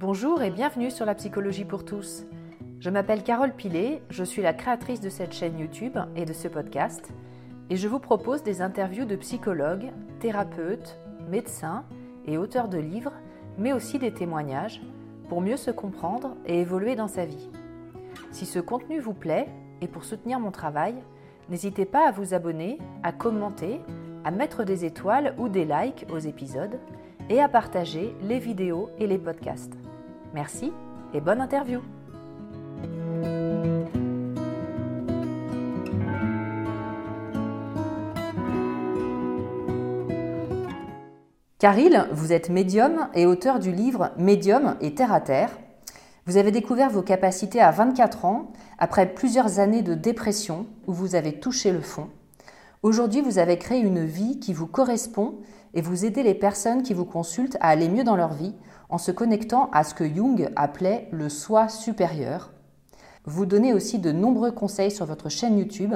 Bonjour et bienvenue sur la psychologie pour tous. Je m'appelle Carole Pilet, je suis la créatrice de cette chaîne YouTube et de ce podcast, et je vous propose des interviews de psychologues, thérapeutes, médecins et auteurs de livres, mais aussi des témoignages, pour mieux se comprendre et évoluer dans sa vie. Si ce contenu vous plaît, et pour soutenir mon travail, n'hésitez pas à vous abonner, à commenter, à mettre des étoiles ou des likes aux épisodes, et à partager les vidéos et les podcasts. Merci et bonne interview Caril, vous êtes médium et auteur du livre Médium et Terre à Terre. Vous avez découvert vos capacités à 24 ans, après plusieurs années de dépression où vous avez touché le fond. Aujourd'hui, vous avez créé une vie qui vous correspond et vous aidez les personnes qui vous consultent à aller mieux dans leur vie en se connectant à ce que Jung appelait le soi supérieur. Vous donnez aussi de nombreux conseils sur votre chaîne YouTube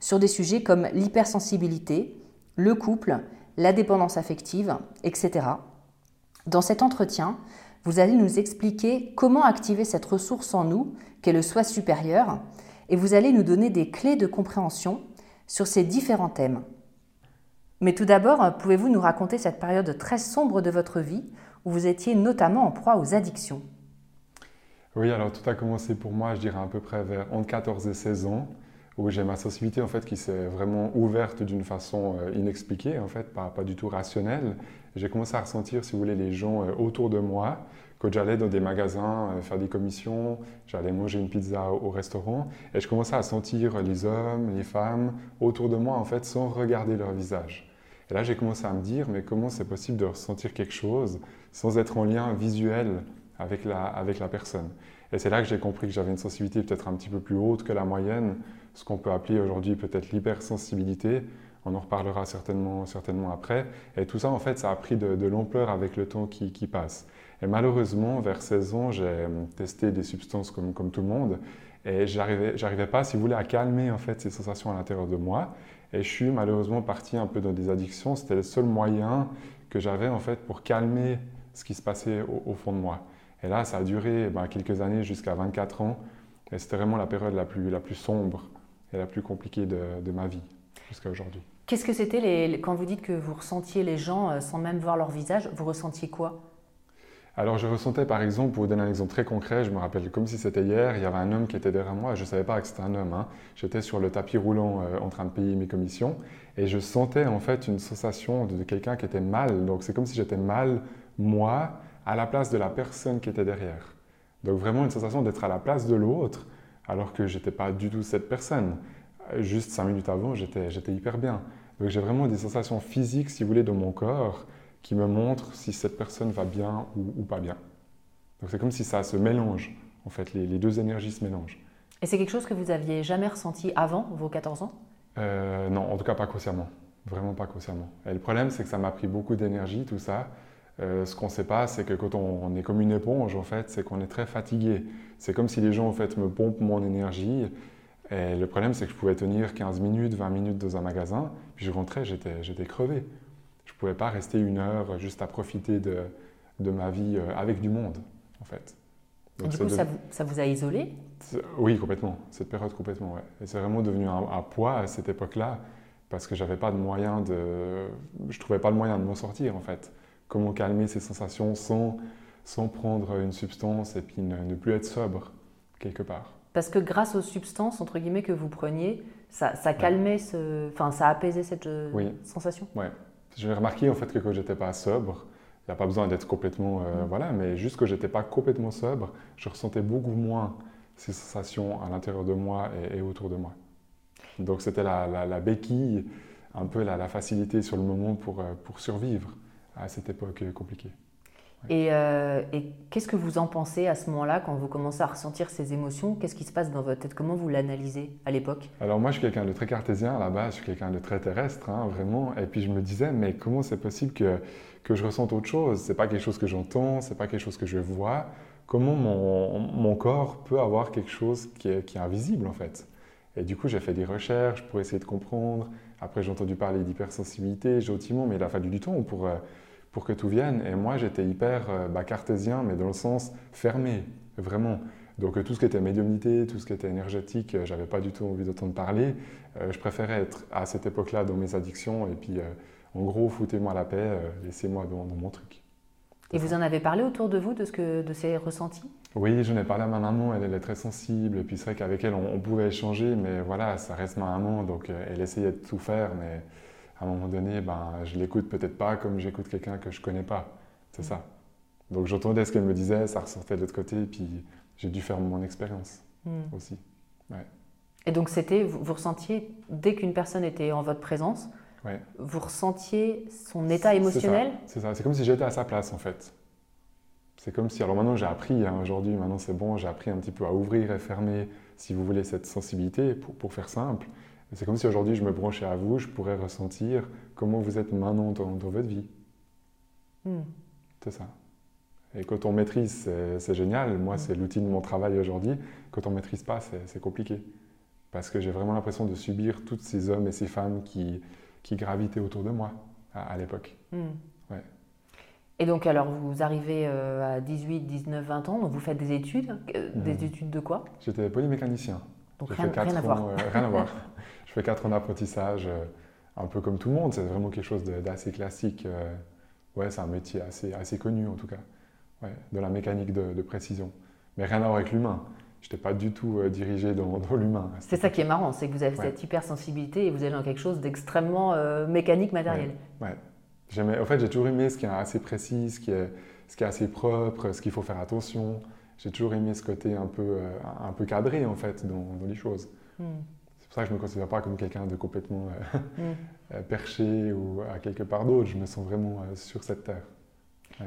sur des sujets comme l'hypersensibilité, le couple, la dépendance affective, etc. Dans cet entretien, vous allez nous expliquer comment activer cette ressource en nous qu'est le soi supérieur et vous allez nous donner des clés de compréhension sur ces différents thèmes. Mais tout d'abord, pouvez-vous nous raconter cette période très sombre de votre vie où vous étiez notamment en proie aux addictions? Oui, alors tout a commencé pour moi, je dirais à peu près vers entre 14 et 16 ans, où j'ai ma sensibilité en fait qui s'est vraiment ouverte d'une façon euh, inexpliquée, en fait, pas, du tout rationnelle. J'ai commencé à ressentir, si vous voulez, les gens euh, autour de moi, quand j'allais dans des magasins euh, faire des commissions, j'allais manger une pizza au, restaurant, et je commençais à sentir les hommes, les femmes autour de moi, en fait, sans regarder leur visage. Et là, j'ai commencé à me dire, mais comment c'est possible de ressentir quelque chose sans être en lien visuel avec la, avec la personne? Et c'est là que j'ai compris que j'avais une sensibilité peut-être un petit peu plus haute que la moyenne, ce qu'on peut appeler aujourd'hui peut-être l'hypersensibilité. On en reparlera certainement, certainement après. Et tout ça, en fait, ça a pris de, l'ampleur avec le temps qui, passe. Et malheureusement, vers 16 ans, j'ai testé des substances comme tout le monde. Et j'arrivais, j'arrivais pas, si vous voulez, à calmer en fait ces sensations à l'intérieur de moi. Et je suis malheureusement parti un peu dans des addictions. C'était le seul moyen que j'avais en fait pour calmer ce qui se passait au, fond de moi. Et là, ça a duré ben, quelques années, jusqu'à 24 ans. Et c'était vraiment la période la plus, la plus sombre et la plus compliquée de, de ma vie jusqu'à aujourd'hui. Qu'est-ce que c'était les, quand vous dites que vous ressentiez les gens euh, sans même voir leur visage Vous ressentiez quoi? Alors je ressentais par exemple, pour vous donner un exemple très concret, je me rappelle comme si c'était hier, il y avait un homme qui était derrière moi, je ne savais pas que c'était un homme. Hein. J'étais sur le tapis roulant euh, en train de payer mes commissions et je sentais en fait une sensation de, quelqu'un qui était mal. Donc c'est comme si j'étais mal, moi, à la place de la personne qui était derrière. Donc vraiment une sensation d'être à la place de l'autre alors que je n'étais pas du tout cette personne. Juste cinq minutes avant, j'étais hyper bien. Donc j'ai vraiment des sensations physiques, si vous voulez, dans mon corps qui me montre si cette personne va bien ou, pas bien. Donc c'est comme si ça se mélange, en fait, les, deux énergies se mélangent. Et c'est quelque chose que vous aviez jamais ressenti avant vos 14 ans? Euh, Non, en tout cas pas consciemment, vraiment pas consciemment. Et le problème, c'est que ça m'a pris beaucoup d'énergie, tout ça. Euh, ce qu'on ne sait pas, c'est que quand on, est comme une éponge, en fait, c'est qu'on est très fatigué. C'est comme si les gens, en fait, me pompent mon énergie. Et le problème, c'est que je pouvais tenir 15 minutes, 20 minutes dans un magasin, puis je rentrais, j'étais crevé. Je ne pouvais pas rester une heure juste à profiter de, de ma vie euh, avec du monde, en fait. du coup, ça, vous, ça, vous, a isolé? Oui, complètement. Cette période, complètement, ouais. Et c'est vraiment devenu un, un, poids à cette époque-là, parce que j'avais pas de moyen de... Je trouvais pas le moyen de m'en sortir, en fait comment calmer ces sensations sans, sans prendre une substance et puis ne, plus être sobre quelque part. Parce que grâce aux substances, entre guillemets, que vous preniez, ça, ça calmait, ce... enfin, ça apaisait cette euh, sensation? Oui. J'ai remarqué en fait que quand j'étais pas sobre, il n'y a pas besoin d'être complètement, euh, mm. voilà, mais juste que j'étais pas complètement sobre, je ressentais beaucoup moins ces sensations à l'intérieur de moi et, autour de moi. Donc c'était la, la, béquille, un peu la, la, facilité sur le moment pour, euh, pour survivre à cette époque compliquée. Euh, et, qu'est-ce que vous en pensez à ce moment-là, quand vous commencez à ressentir ces émotions? Qu'est-ce qui se passe dans votre tête? Comment vous l'analysez à l'époque? Alors moi, je suis quelqu'un de très cartésien à la base, je suis quelqu'un de très terrestre, hein, vraiment. Et puis je me disais, mais comment c'est possible que, que je ressente autre chose? C'est pas quelque chose que j'entends, c'est pas quelque chose que je vois. Comment mon, mon corps peut avoir quelque chose qui est, qui est invisible en fait? Et du coup, j'ai fait des recherches pour essayer de comprendre. Après, j'ai entendu parler d'hypersensibilité, j'ai mais il a fallu du temps pour... Euh, pour que tout vienne. Et moi, j'étais hyper euh, bah, cartésien, mais dans le sens fermé, vraiment. Donc euh, tout ce qui était médiumnité, tout ce qui était énergétique, euh, j'avais pas du tout envie d'entendre parler. je préférais être à cette époque-là dans mes addictions et puis en gros, foutez-moi la paix, laissez-moi dans, mon truc. Et vous en avez parlé autour de vous de, ce que, de ces ressentis? Oui, j'en ai parlé à ma maman, elle, elle est très sensible, et puis c'est vrai qu'avec elle, on, on, pouvait échanger, mais voilà, ça reste ma maman, donc elle essayait de tout faire, mais à un moment donné, ben, je l'écoute peut-être pas comme j'écoute quelqu'un que je connais pas. C'est ça. Donc j'entendais ce qu'elle me disait, ça ressortait de l'autre côté, et puis j'ai dû faire mon expérience hmm. aussi. Et donc c'était, vous, ressentiez, dès qu'une personne était en votre présence, vous ressentiez son état émotionnel? C'est ça, c'est comme si j'étais à sa place en fait. C'est comme si, alors maintenant j'ai appris, hein, aujourd'hui, maintenant c'est bon, j'ai appris un petit peu à ouvrir et fermer, si vous voulez, cette sensibilité, pour, pour faire simple. C'est comme si aujourd'hui je me branchais à vous, je pourrais ressentir comment vous êtes maintenant dans, votre vie. Hmm. C'est ça. Et quand on maîtrise, c'est génial. Moi, hmm. c'est l'outil de mon travail aujourd'hui. Quand on ne maîtrise pas, c'est compliqué. Parce que j'ai vraiment l'impression de subir tous ces hommes et ces femmes qui, qui gravitaient autour de moi à, l'époque. Hmm. Ouais. Et donc, alors, vous arrivez euh, à 18, 19, 20 ans, donc vous faites des études. Euh, des études de quoi? J'étais polymécanicien. Donc rien, rien, à voir. Euh, rien à voir. Je fais 4 ans d'apprentissage, euh, un peu comme tout le monde. C'est vraiment quelque chose d'assez classique. Euh, ouais, c'est un métier assez, assez connu en tout cas, ouais, de la mécanique de, précision. Mais rien à voir avec l'humain. Je n'étais pas du tout dirigé dans, l'humain. C'est ça qui est marrant, c'est que vous avez cette hypersensibilité et vous allez dans quelque chose d'extrêmement mécanique, matériel. Ouais. En fait, j'ai toujours aimé ce qui est assez précis, ce qui est, ce qui est assez propre, ce qu'il faut faire attention j'ai toujours aimé ce côté un peu, euh, un peu cadré en fait dans, les choses. Hmm. C'est pour ça que je ne me considère pas comme quelqu'un de complètement euh, hmm. euh, perché ou à quelque part d'autre. Je me sens vraiment sur cette terre.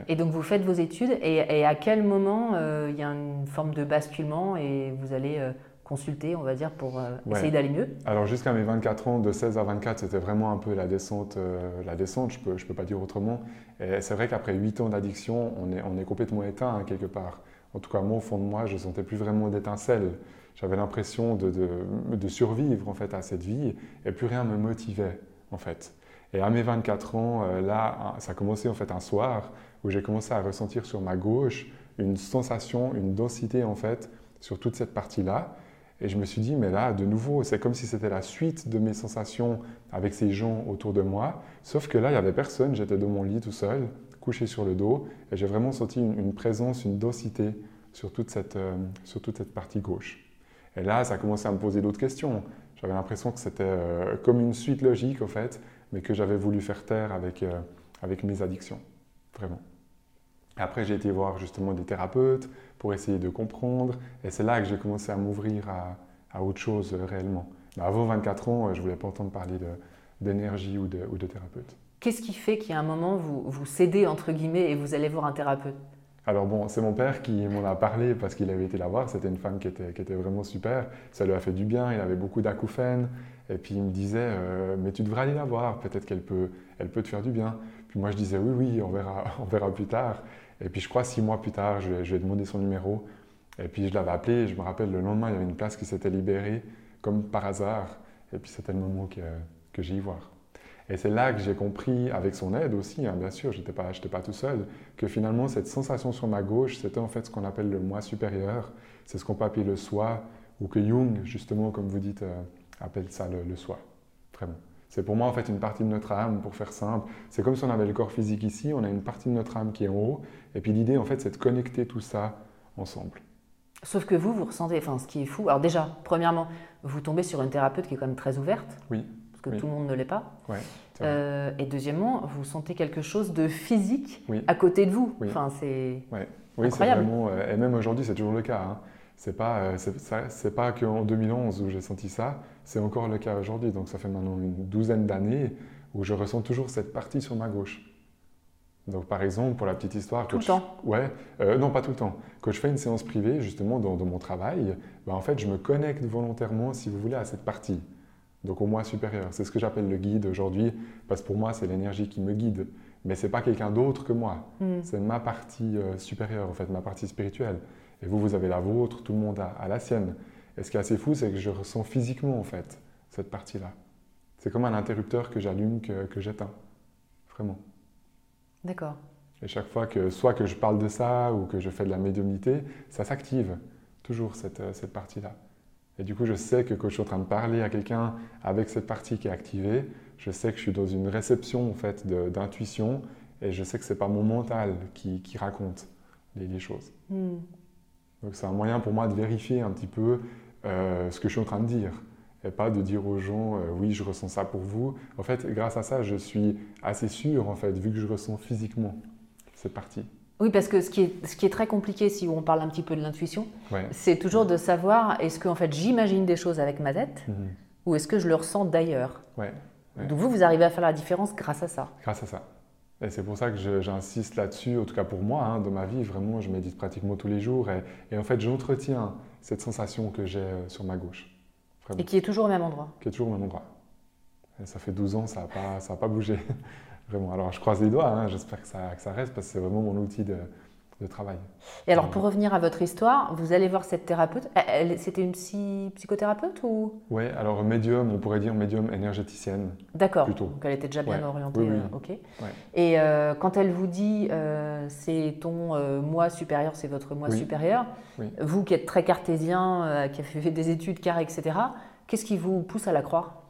Et donc vous faites vos études et, à quel moment il y a une forme de basculement et vous allez consulter, on va dire, pour essayer d'aller mieux? Alors jusqu'à mes 24 ans, de 16 à 24, c'était vraiment un peu la descente, la descente je ne peux, je peux pas dire autrement. Et c'est vrai qu'après 8 ans d'addiction, on est, on est complètement éteint hein, quelque part. En tout cas, moi, au fond de moi, je ne sentais plus vraiment d'étincelle. J'avais l'impression de, de, survivre en fait à cette vie et plus rien me motivait en fait. Et à mes 24 ans, euh, là, ça a commencé en fait un soir où j'ai commencé à ressentir sur ma gauche une sensation, une densité en fait sur toute cette partie-là. Et je me suis dit, mais là, de nouveau, c'est comme si c'était la suite de mes sensations avec ces gens autour de moi. Sauf que là, il n'y avait personne, j'étais dans mon lit tout seul couché sur le dos et j'ai vraiment senti une, présence, une densité sur toute, cette, euh, sur toute cette partie gauche. Et là, ça a commencé à me poser d'autres questions. J'avais l'impression que c'était euh, comme une suite logique, en fait, mais que j'avais voulu faire taire avec, euh, avec mes addictions, vraiment. Après, j'ai été voir justement des thérapeutes pour essayer de comprendre, et c'est là que j'ai commencé à m'ouvrir à, à, autre chose réellement. Avant 24 ans, je ne voulais pas entendre parler d'énergie ou de, ou de thérapeute. Qu'est-ce qui fait qu'à un moment, vous, vous cédez, entre guillemets, et vous allez voir un thérapeute? Alors bon, c'est mon père qui m'en a parlé parce qu'il avait été la voir. C'était une femme qui était, qui était, vraiment super. Ça lui a fait du bien. Il avait beaucoup d'acouphènes. Et puis il me disait, euh, mais tu devrais aller la voir. Peut-être qu'elle peut, elle peut te faire du bien. Puis moi, je disais oui, oui, on verra, on verra plus tard. Et puis je crois six mois plus tard, je, lui ai demandé son numéro. Et puis je l'avais appelé. Et je me rappelle, le lendemain, il y avait une place qui s'était libérée, comme par hasard. Et puis c'était le moment que, que j'ai y voir. Et c'est là que j'ai compris, avec son aide aussi, hein, bien sûr, je n'étais pas, pas tout seul, que finalement cette sensation sur ma gauche, c'était en fait ce qu'on appelle le moi supérieur. C'est ce qu'on peut appeler le soi, ou que Jung, justement, comme vous dites, euh, appelle ça le, le soi. Vraiment. C'est pour moi en fait une partie de notre âme, pour faire simple. C'est comme si on avait le corps physique ici, on a une partie de notre âme qui est en haut, et puis l'idée en fait c'est de connecter tout ça ensemble. Sauf que vous, vous ressentez, enfin ce qui est fou, alors déjà, premièrement, vous tombez sur une thérapeute qui est quand même très ouverte. Oui. Parce que tout le monde ne l'est pas. Ouais, euh, et deuxièmement, vous sentez quelque chose de physique à côté de vous. Oui. Enfin, c'est ouais. Vraiment, euh, et même aujourd'hui c'est toujours le cas. Hein. C'est pas, euh, c'est pas qu'en 2011 où j'ai senti ça, c'est encore le cas aujourd'hui. Donc ça fait maintenant une douzaine d'années où je ressens toujours cette partie sur ma gauche. Donc par exemple, pour la petite histoire... Tout le temps Ouais, euh, non pas tout le temps. Quand je fais une séance privée, justement dans, mon travail, ben, en fait je me connecte volontairement, si vous voulez, à cette partie. Donc au moi supérieur. C'est ce que j'appelle le guide aujourd'hui, parce que pour moi c'est l'énergie qui me guide. Mais c'est pas quelqu'un d'autre que moi. Hmm. C'est ma partie euh, supérieure, en fait, ma partie spirituelle. Et vous, vous avez la vôtre, tout le monde a, la sienne. Et ce qui est assez fou, c'est que je ressens physiquement, en fait, cette partie-là. C'est comme un interrupteur que j'allume, que, que j'éteins. Vraiment. D'accord. Et chaque fois que, soit que je parle de ça ou que je fais de la médiumnité, ça s'active, toujours, cette, euh, cette partie-là. Et du coup, je sais que quand je suis en train de parler à quelqu'un avec cette partie qui est activée, je sais que je suis dans une réception, en fait, d'intuition, et je sais que ce n'est pas mon mental qui, qui raconte les, les choses. Hmm. Donc c'est un moyen pour moi de vérifier un petit peu euh, ce que je suis en train de dire. Et pas de dire aux gens, euh, oui, je ressens ça pour vous. En fait, grâce à ça, je suis assez sûr, en fait, vu que je ressens physiquement cette partie. Oui, parce que ce qui est, ce qui est très compliqué, si on parle un petit peu de l'intuition, Ouais. c'est toujours de savoir est-ce que en fait, j'imagine des choses avec ma tête Mhm. ou est-ce que je le ressens d'ailleurs. Ouais. Ouais. Donc vous, vous arrivez à faire la différence grâce à ça. Grâce à ça. Et c'est pour ça que j'insiste là-dessus, en tout cas pour moi, hein, dans ma vie, vraiment, je médite pratiquement tous les jours. Et, et en fait, j'entretiens cette sensation que j'ai euh, sur ma gauche. Vraiment. Et qui est toujours au même endroit. qui est toujours au même endroit. Et ça fait 12 ans, ça n'a pas, ça a pas bougé. vraiment. Alors, je croise les doigts, hein, j'espère que ça, que ça reste, parce que c'est vraiment mon outil de, de travail. Et alors, pour revenir à votre histoire, vous allez voir cette thérapeute. C'était une psy- psychothérapeute ou? Oui, alors médium, on pourrait dire médium énergéticienne. D'accord. Plutôt. Donc elle était déjà bien Ouais. orientée. Oui, oui. euh, ok. Ouais. Et euh, quand elle vous dit euh, c'est ton euh, moi supérieur, c'est votre moi Oui. supérieur, vous qui êtes très cartésien, euh, qui avez fait des études carrées, etc., qu'est-ce qui vous pousse à la croire?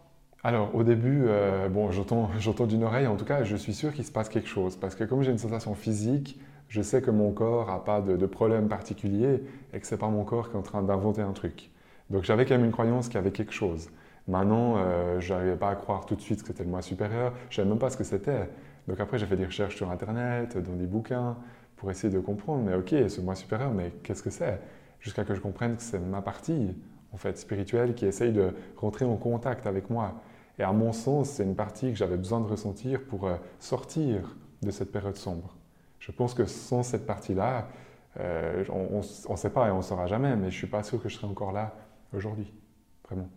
Alors, au début, euh, bon, j'entends d'une oreille, en tout cas, je suis sûr qu'il se passe quelque chose. Parce que comme j'ai une sensation physique, je sais que mon corps n'a pas de, de problème particulier et que ce n'est pas mon corps qui est en train d'inventer un truc. Donc, j'avais quand même une croyance qu'il y avait quelque chose. Maintenant, euh, je n'arrivais pas à croire tout de suite que c'était le moi supérieur. Je ne savais même pas ce que c'était. Donc, après, j'ai fait des recherches sur Internet, dans des bouquins, pour essayer de comprendre. Mais ok, ce moi supérieur, mais qu'est-ce que c'est? Jusqu'à que je comprenne que c'est ma partie, en fait, spirituelle, qui essaye de rentrer en contact avec moi. Et à mon sens, c'est une partie que j'avais besoin de ressentir pour euh, sortir de cette période sombre. Je pense que sans cette partie-là, euh, on ne sait pas et on ne saura jamais, mais je ne suis pas sûr que je serais encore là aujourd'hui, vraiment.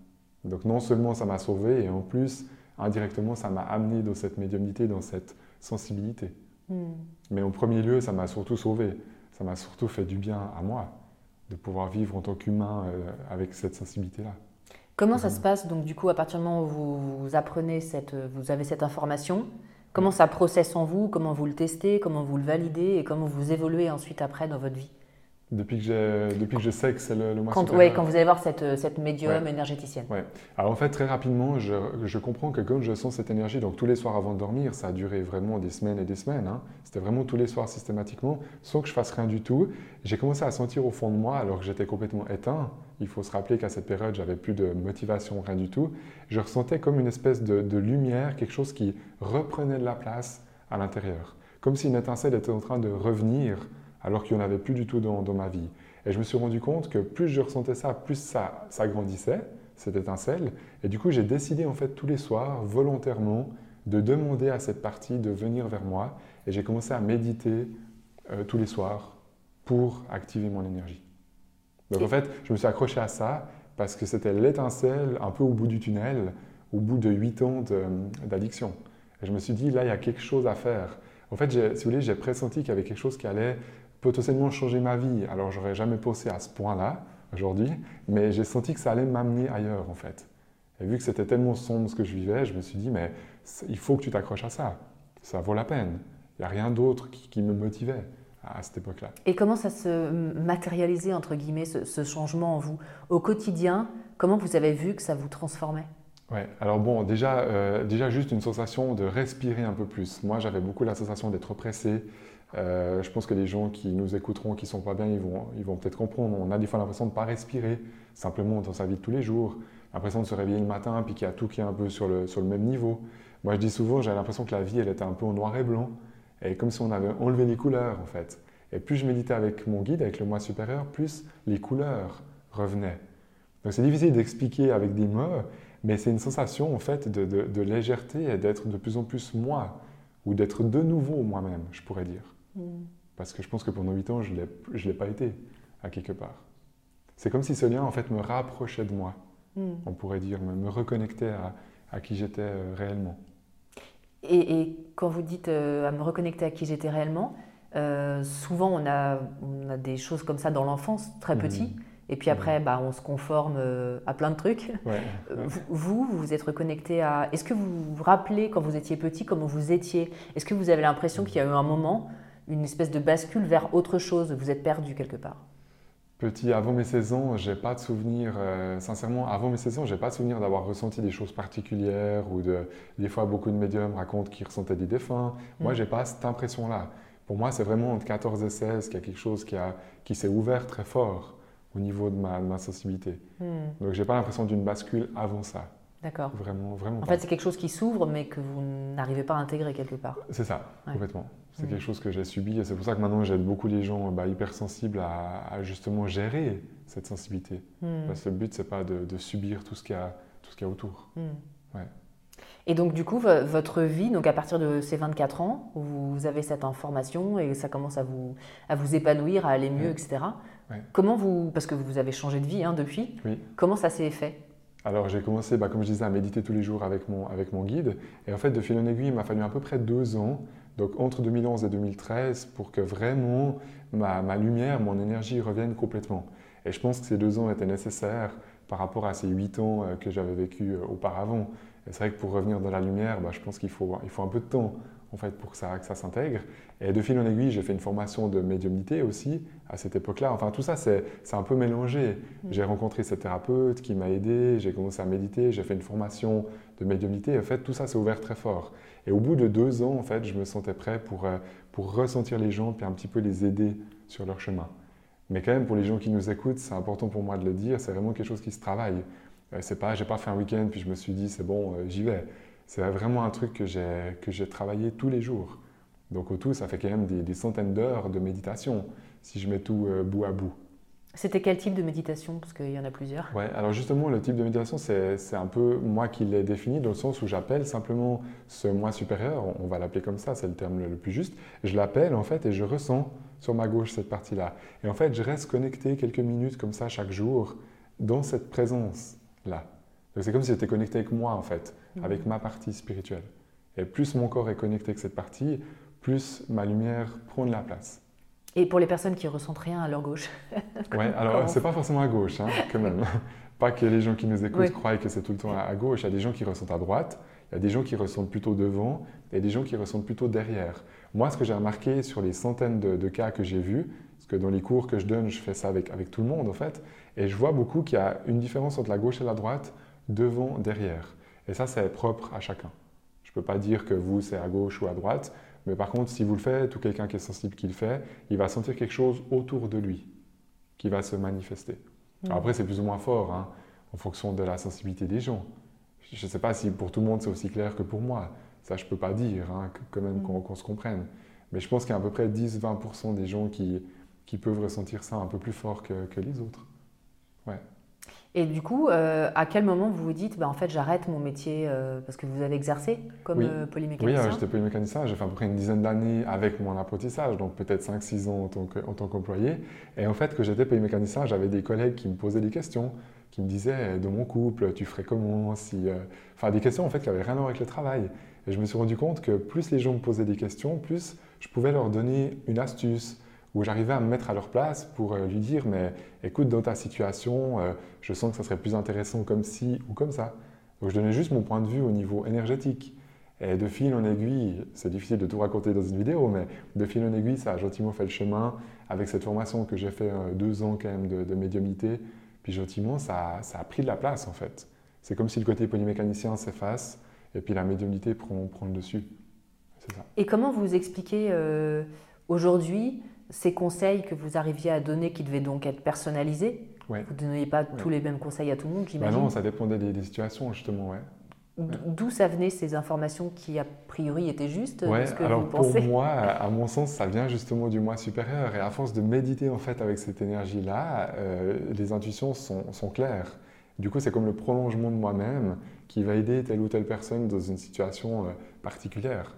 Donc non seulement ça m'a sauvé, et en plus, indirectement, ça m'a amené dans cette médiumnité, dans cette sensibilité. Mais en premier lieu, ça m'a surtout sauvé. Ça m'a surtout fait du bien à moi, de pouvoir vivre en tant qu'humain euh, avec cette sensibilité-là. Comment ça se passe donc du coup à partir du moment où vous, vous apprenez cette, vous avez cette information, comment ça processe en vous, comment vous le testez, comment vous le validez et comment vous évoluez ensuite après dans votre vie? Depuis que, j'ai- depuis que je sais que c'est le, le moi quand, ouais, quand vous allez voir cette, cette médium Ouais. énergéticienne. Ouais. Alors en fait, très rapidement, je, je comprends que quand je sens cette énergie, donc tous les soirs avant de dormir, ça a duré vraiment des semaines et des semaines, hein. c'était vraiment tous les soirs systématiquement, sans que je fasse rien du tout. J'ai commencé à sentir au fond de moi, alors que j'étais complètement éteint, il faut se rappeler qu'à cette période, j'avais plus de motivation, rien du tout, je ressentais comme une espèce de, de lumière, quelque chose qui reprenait de la place à l'intérieur, comme si une étincelle était en train de revenir, alors qu'il n'y en avait plus du tout dans, dans ma vie. Et je me suis rendu compte que plus je ressentais ça, plus ça, ça grandissait, cette étincelle. Et du coup, j'ai décidé en fait tous les soirs, volontairement, de demander à cette partie de venir vers moi. Et j'ai commencé à méditer euh, tous les soirs pour activer mon énergie. Donc en fait, je me suis accroché à ça parce que c'était l'étincelle un peu au bout du tunnel, au bout de huit ans de- d'addiction. Et je me suis dit, là, il y a quelque chose à faire. En fait, si vous voulez, j'ai pressenti qu'il y avait quelque chose qui allait potentiellement changer ma vie. Alors, j'aurais jamais pensé à ce point-là aujourd'hui, mais j'ai senti que ça allait m'amener ailleurs, en fait. Et vu que c'était tellement sombre ce que je vivais, je me suis dit, mais il faut que tu t'accroches à ça. Ça vaut la peine. Il n'y a rien d'autre qui, me motivait à cette époque-là. Et comment ça se matérialisait, entre guillemets, ce, changement en vous Au quotidien, comment vous avez vu que ça vous transformait? Ouais, alors bon, déjà, euh, déjà juste une sensation de respirer un peu plus. Moi, j'avais beaucoup la sensation d'être pressé. Euh, je pense que les gens qui nous écouteront, qui ne sont pas bien, ils vont, peut-être comprendre. On a des fois l'impression de ne pas respirer, simplement dans sa vie de tous les jours. L'impression de se réveiller le matin, puis qu'il y a tout qui est un peu sur le, même niveau. Moi, je dis souvent, j'ai l'impression que la vie, elle était un peu en noir et blanc, et comme si on avait enlevé les couleurs, en fait. Et plus je méditais avec mon guide, avec le moi supérieur, plus les couleurs revenaient. Donc c'est difficile d'expliquer avec des mots, mais c'est une sensation, en fait, de, légèreté et d'être de plus en plus moi, ou d'être de nouveau moi-même, je pourrais dire. Mm. Parce que je pense que pendant huit ans, je ne l'ai pas été, à quelque part. C'est comme si ce lien, en fait, me rapprochait de moi, mm. on pourrait dire, me, reconnectait à, à qui j'étais euh, réellement. Et, quand vous dites euh, à me reconnecter à qui j'étais réellement, euh, souvent on a, on a, des choses comme ça dans l'enfance, très petit. Mhm. Et puis après, bah, on se conforme à plein de trucs. Vous, vous vous êtes reconnecté à... Est-ce que vous vous rappelez quand vous étiez petit, comment vous étiez? Est-ce que vous avez l'impression qu'il y a eu un moment, une espèce de bascule vers autre chose Vous êtes perdu quelque part Petit, avant mes 16 ans, j'ai pas de souvenir, euh, sincèrement, avant mes 16 ans, j'ai pas de souvenir d'avoir ressenti des choses particulières ou de, des fois beaucoup de médiums racontent qu'ils ressentaient des défunts. Moi, mm. j'ai pas cette impression-là. Pour moi, c'est vraiment entre 14 et 16 qu'il y a quelque chose qui, a, qui s'est ouvert très fort au niveau de ma, ma sensibilité. Mm. Donc, j'ai pas l'impression d'une bascule avant ça. D'accord. Vraiment, vraiment. En fait, c'est quelque chose qui s'ouvre, mais que vous n'arrivez pas à intégrer quelque part. C'est ça, complètement. C'est quelque chose que j'ai subi et c'est pour ça que maintenant j'aide beaucoup les gens bah, hypersensibles à, justement gérer cette sensibilité. Hmm. Parce que le but, c'est pas de, subir tout ce qu'il y a, tout ce qu'il y a autour. Hmm. Ouais. Et donc, du coup, votre vie, donc à partir de ces 24 ans, vous avez cette information et ça commence à vous, à vous épanouir, à aller mieux, etc. Comment vous, parce que vous avez changé de vie hein, depuis, oui. comment ça s'est fait? Alors j'ai commencé, bah, comme je disais, à méditer tous les jours avec mon, avec mon guide. Et en fait, de fil en aiguille, il m'a fallu à peu près deux ans donc entre 2011 et 2013 pour que vraiment ma, lumière, mon énergie revienne complètement. Et je pense que ces deux ans étaient nécessaires par rapport à ces huit ans euh, que j'avais vécu euh, auparavant. Et c'est vrai que pour revenir dans la lumière, bah, je pense qu'il faut, il faut un peu de temps en fait, pour que ça, que ça s'intègre. Et de fil en aiguille, j'ai fait une formation de médiumnité aussi à cette époque-là. Enfin, tout ça, c'est un peu mélangé. Mm. J'ai rencontré cette thérapeute qui m'a aidé, j'ai commencé à méditer, j'ai fait une formation de médiumnité. En fait, tout ça s'est ouvert très fort. Et au bout de deux ans, en fait, je me sentais prêt pour, euh, pour ressentir les gens puis un petit peu les aider sur leur chemin. Mais quand même, pour les gens qui nous écoutent, c'est important pour moi de le dire, c'est vraiment quelque chose qui se travaille. Euh, c'est pas, j'ai pas fait un week-end puis je me suis dit c'est bon, euh, j'y vais. C'est vraiment un truc que j'ai que j'ai travaillé tous les jours. Donc au tout, ça fait quand même des, centaines d'heures de méditation si je mets tout bout à bout. C'était quel type de méditation? Parce qu'il y en a plusieurs. Ouais, alors justement, le type de méditation, c'est un peu moi qui l'ai défini, dans le sens où j'appelle simplement ce moi supérieur, on va l'appeler comme ça, c'est le terme le plus juste. Je l'appelle en fait et je ressens sur ma gauche cette partie-là. Et en fait, je reste connecté quelques minutes comme ça chaque jour dans cette présence-là. C'est comme si j'étais connecté avec moi en fait, avec ma partie spirituelle. Et plus mon corps est connecté avec cette partie, plus ma lumière prend de la place. Et pour les personnes qui ressentent rien à leur gauche Oui, alors c'est pas forcément à gauche, hein, quand même. pas que les gens qui nous écoutent croient que c'est tout le temps à gauche. Il y a des gens qui ressentent à droite, il y a des gens qui ressentent plutôt devant, et des gens qui ressentent plutôt derrière. Moi, ce que j'ai remarqué sur les centaines de, cas que j'ai vus, parce que dans les cours que je donne, je fais ça avec, avec tout le monde en fait, et je vois beaucoup qu'il y a une différence entre la gauche et la droite, devant, derrière. Et ça, c'est propre à chacun. Je ne peux pas dire que vous, c'est à gauche ou à droite. Mais par contre, si vous le faites, ou quelqu'un qui est sensible qui le fait, il va sentir quelque chose autour de lui qui va se manifester. Mm. après, c'est plus ou moins fort, hein, en fonction de la sensibilité des gens. Je ne sais pas si pour tout le monde c'est aussi clair que pour moi. Ça, je ne peux pas dire, hein, quand même mm. qu'on se comprenne. Mais je pense qu'il y a à peu près 10-20% des gens qui, qui peuvent ressentir ça un peu plus fort que, que les autres. Ouais. Et du coup, euh, à quel moment vous vous dites, bah, en fait, j'arrête mon métier euh, parce que vous avez exercé comme oui. Euh, polymécanicien Oui, j'étais polymécanicien. J'ai fait à peu près une dizaine d'années avec mon apprentissage, donc peut-être 5-6 ans en tant qu'employé. Et en fait, que j'étais polymécanicien, j'avais des collègues qui me posaient des questions, qui me disaient, de mon couple, tu ferais comment si... Enfin, des questions en fait qui n'avaient rien à voir avec le travail. Et je me suis rendu compte que plus les gens me posaient des questions, plus je pouvais leur donner une astuce, où j'arrivais à me mettre à leur place pour euh, lui dire, mais écoute, dans ta situation, euh, je sens que ça serait plus intéressant comme ci ou comme ça. Donc je donnais juste mon point de vue au niveau énergétique. Et de fil en aiguille, c'est difficile de tout raconter dans une vidéo, mais de fil en aiguille, ça a gentiment fait le chemin avec cette formation que j'ai fait euh, deux ans quand même de, médiumnité. Puis gentiment, ça, a pris de la place en fait. C'est comme si le côté polymécanicien s'efface et puis la médiumnité prend, le dessus. Et comment vous expliquez aujourd'hui ces conseils que vous arriviez à donner qui devaient donc être personnalisés Vous ne donniez pas tous les mêmes conseils à tout le monde, j'imagine bah Non, ça dépendait des, situations, justement, ouais. D'où ça venait ces informations qui a priori étaient justes ouais, alors pour moi, à mon sens, ça vient justement du moi supérieur. Et à force de méditer en fait avec cette énergie-là, euh, les intuitions sont, sont, claires. Du coup, c'est comme le prolongement de moi-même qui va aider telle ou telle personne dans une situation euh, particulière.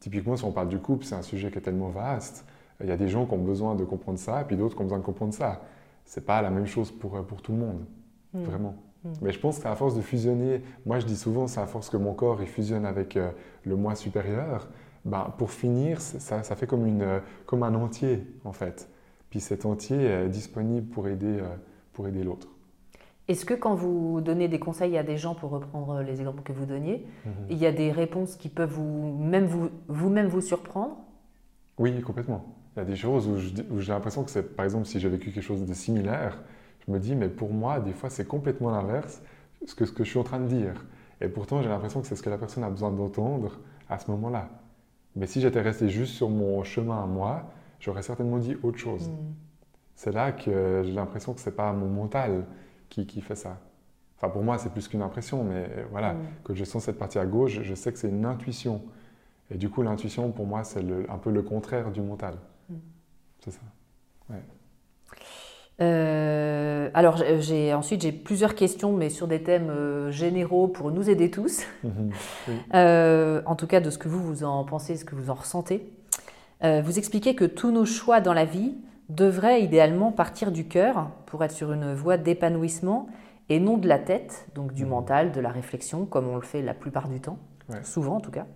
Typiquement, si on parle du couple, c'est un sujet qui est tellement vaste. Il y a des gens qui ont besoin de comprendre ça, et puis d'autres qui ont besoin de comprendre ça. C'est pas la même chose pour, pour tout le monde, hmm. vraiment. Hmm. Mais je pense qu'à force de fusionner, moi je dis souvent, c'est à force que mon corps il fusionne avec euh, le moi supérieur, ben, pour finir, ça, ça fait comme, une, euh, comme un entier en fait. Puis cet entier est disponible pour aider, euh, pour aider l'autre. Est-ce que quand vous donnez des conseils à des gens, pour reprendre les exemples que vous donniez, mhm. il y a des réponses qui peuvent vous, même vous, vous-même vous surprendre? Oui, complètement. Il y a des choses où j'ai l'impression que c'est, par exemple, si j'ai vécu quelque chose de similaire, je me dis, mais pour moi, des fois, c'est complètement l'inverse ce que, ce que je suis en train de dire. Et pourtant, j'ai l'impression que c'est ce que la personne a besoin d'entendre à ce moment-là. Mais si j'étais resté juste sur mon chemin à moi, j'aurais certainement dit autre chose. Mm. C'est là que j'ai l'impression que ce n'est pas mon mental qui, qui, fait ça. Enfin, pour moi, c'est plus qu'une impression, mais voilà, mm. que je sens cette partie à gauche, je sais que c'est une intuition. Et du coup, l'intuition, pour moi, c'est un peu le contraire du mental. C'est ça. Euh, alors, j'ai, ensuite, j'ai plusieurs questions, mais sur des thèmes euh, généraux pour nous aider tous. Mhm, euh, en tout cas, de ce que vous, vous en pensez, ce que vous en ressentez. vous expliquez que tous nos choix dans la vie devraient idéalement partir du cœur pour être sur une voie d'épanouissement et non de la tête, donc du mhm. mental, de la réflexion, comme on le fait la plupart du temps, souvent en tout cas.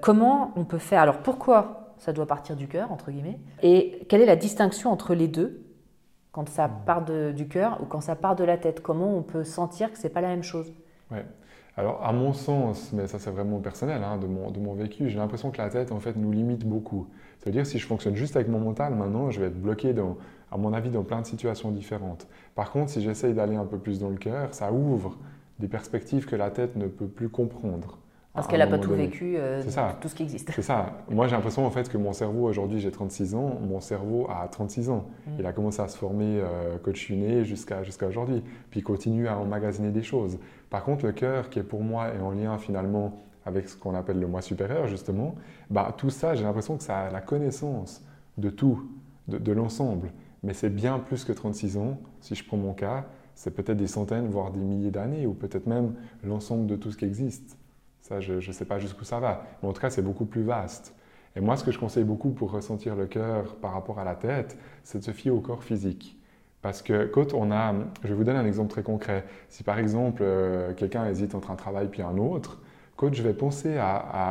comment on peut faire? Alors, pourquoi ça doit partir du cœur, entre guillemets. Et quelle est la distinction entre les deux quand ça hmm. part du cœur ou quand ça part de la tête? Comment on peut sentir que c'est pas la même chose? Ouais. Alors, à mon sens, mais ça c'est vraiment personnel, hein, de, mon, de mon vécu, j'ai l'impression que la tête, en fait, nous limite beaucoup. C'est-à-dire, si je fonctionne juste avec mon mental, maintenant, je vais être bloqué, dans, à mon avis, dans plein de situations différentes. Par contre, si j'essaye d'aller un peu plus dans le cœur, ça ouvre des perspectives que la tête ne peut plus comprendre. Parce qu'elle n'a pas tout vécu, euh, tout ce qui existe. C'est ça. Moi, j'ai l'impression en fait que mon cerveau, aujourd'hui, j'ai 36 ans, mon cerveau a 36 ans. Mm. Il a commencé à se former euh, quand je suis né jusqu'à aujourd'hui. Puis il continue à emmagasiner des choses. Par contre, le cœur, qui est pour moi est en lien finalement avec ce qu'on appelle le moi supérieur, justement, bah, tout ça, j'ai l'impression que ça a la connaissance de tout, de, de l'ensemble. Mais c'est bien plus que 36 ans, si je prends mon cas. C'est peut-être des centaines, voire des milliers d'années, ou peut-être même l'ensemble de tout ce qui existe. Ça, je ne sais pas jusqu'où ça va. Mais en tout cas, c'est beaucoup plus vaste. Et moi, ce que je conseille beaucoup pour ressentir le cœur par rapport à la tête, c'est de se fier au corps physique. Parce que quand on a, je vais vous donner un exemple très concret. Si par exemple euh, quelqu'un hésite entre un travail puis un autre, quand je vais penser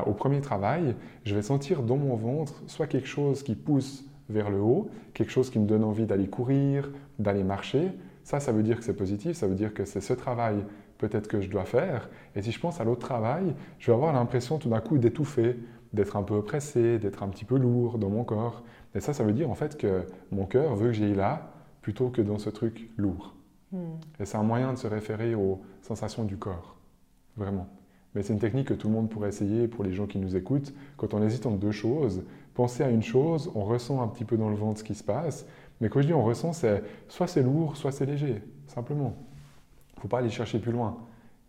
au premier travail, je vais sentir dans mon ventre soit quelque chose qui pousse vers le haut, quelque chose qui me donne envie d'aller courir, d'aller marcher. Ça, ça veut dire que c'est positif, ça veut dire que c'est ce travail peut-être que je dois faire. Et si je pense à l'autre travail, je vais avoir l'impression tout d'un coup d'étouffer, d'être un peu oppressé, d'être un petit peu lourd dans mon corps. Et ça, ça veut dire en fait que mon cœur veut que j'aille là plutôt que dans ce truc lourd. Hmm. Et c'est un moyen de se référer aux sensations du corps, vraiment. Mais c'est une technique que tout le monde pourrait essayer pour les gens qui nous écoutent. Quand on hésite entre deux choses, penser à une chose, on ressent un petit peu dans le ventre ce qui se passe. Mais quand je dis on ressent, c'est soit c'est lourd, soit c'est léger, simplement faut pas aller chercher plus loin.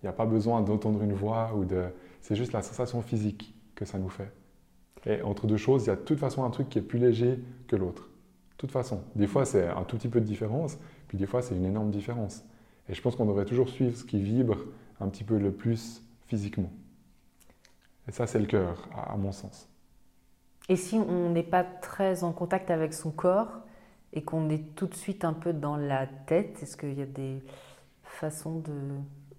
Il n'y a pas besoin d'entendre une voix ou de. C'est juste la sensation physique que ça nous fait. Et entre deux choses, il y a de toute façon un truc qui est plus léger que l'autre. De toute façon. Des fois, c'est un tout petit peu de différence, puis des fois, c'est une énorme différence. Et je pense qu'on devrait toujours suivre ce qui vibre un petit peu le plus physiquement. Et ça, c'est le cœur, à mon sens. Et si on n'est pas très en contact avec son corps et qu'on est tout de suite un peu dans la tête, est-ce qu'il y a des façon de...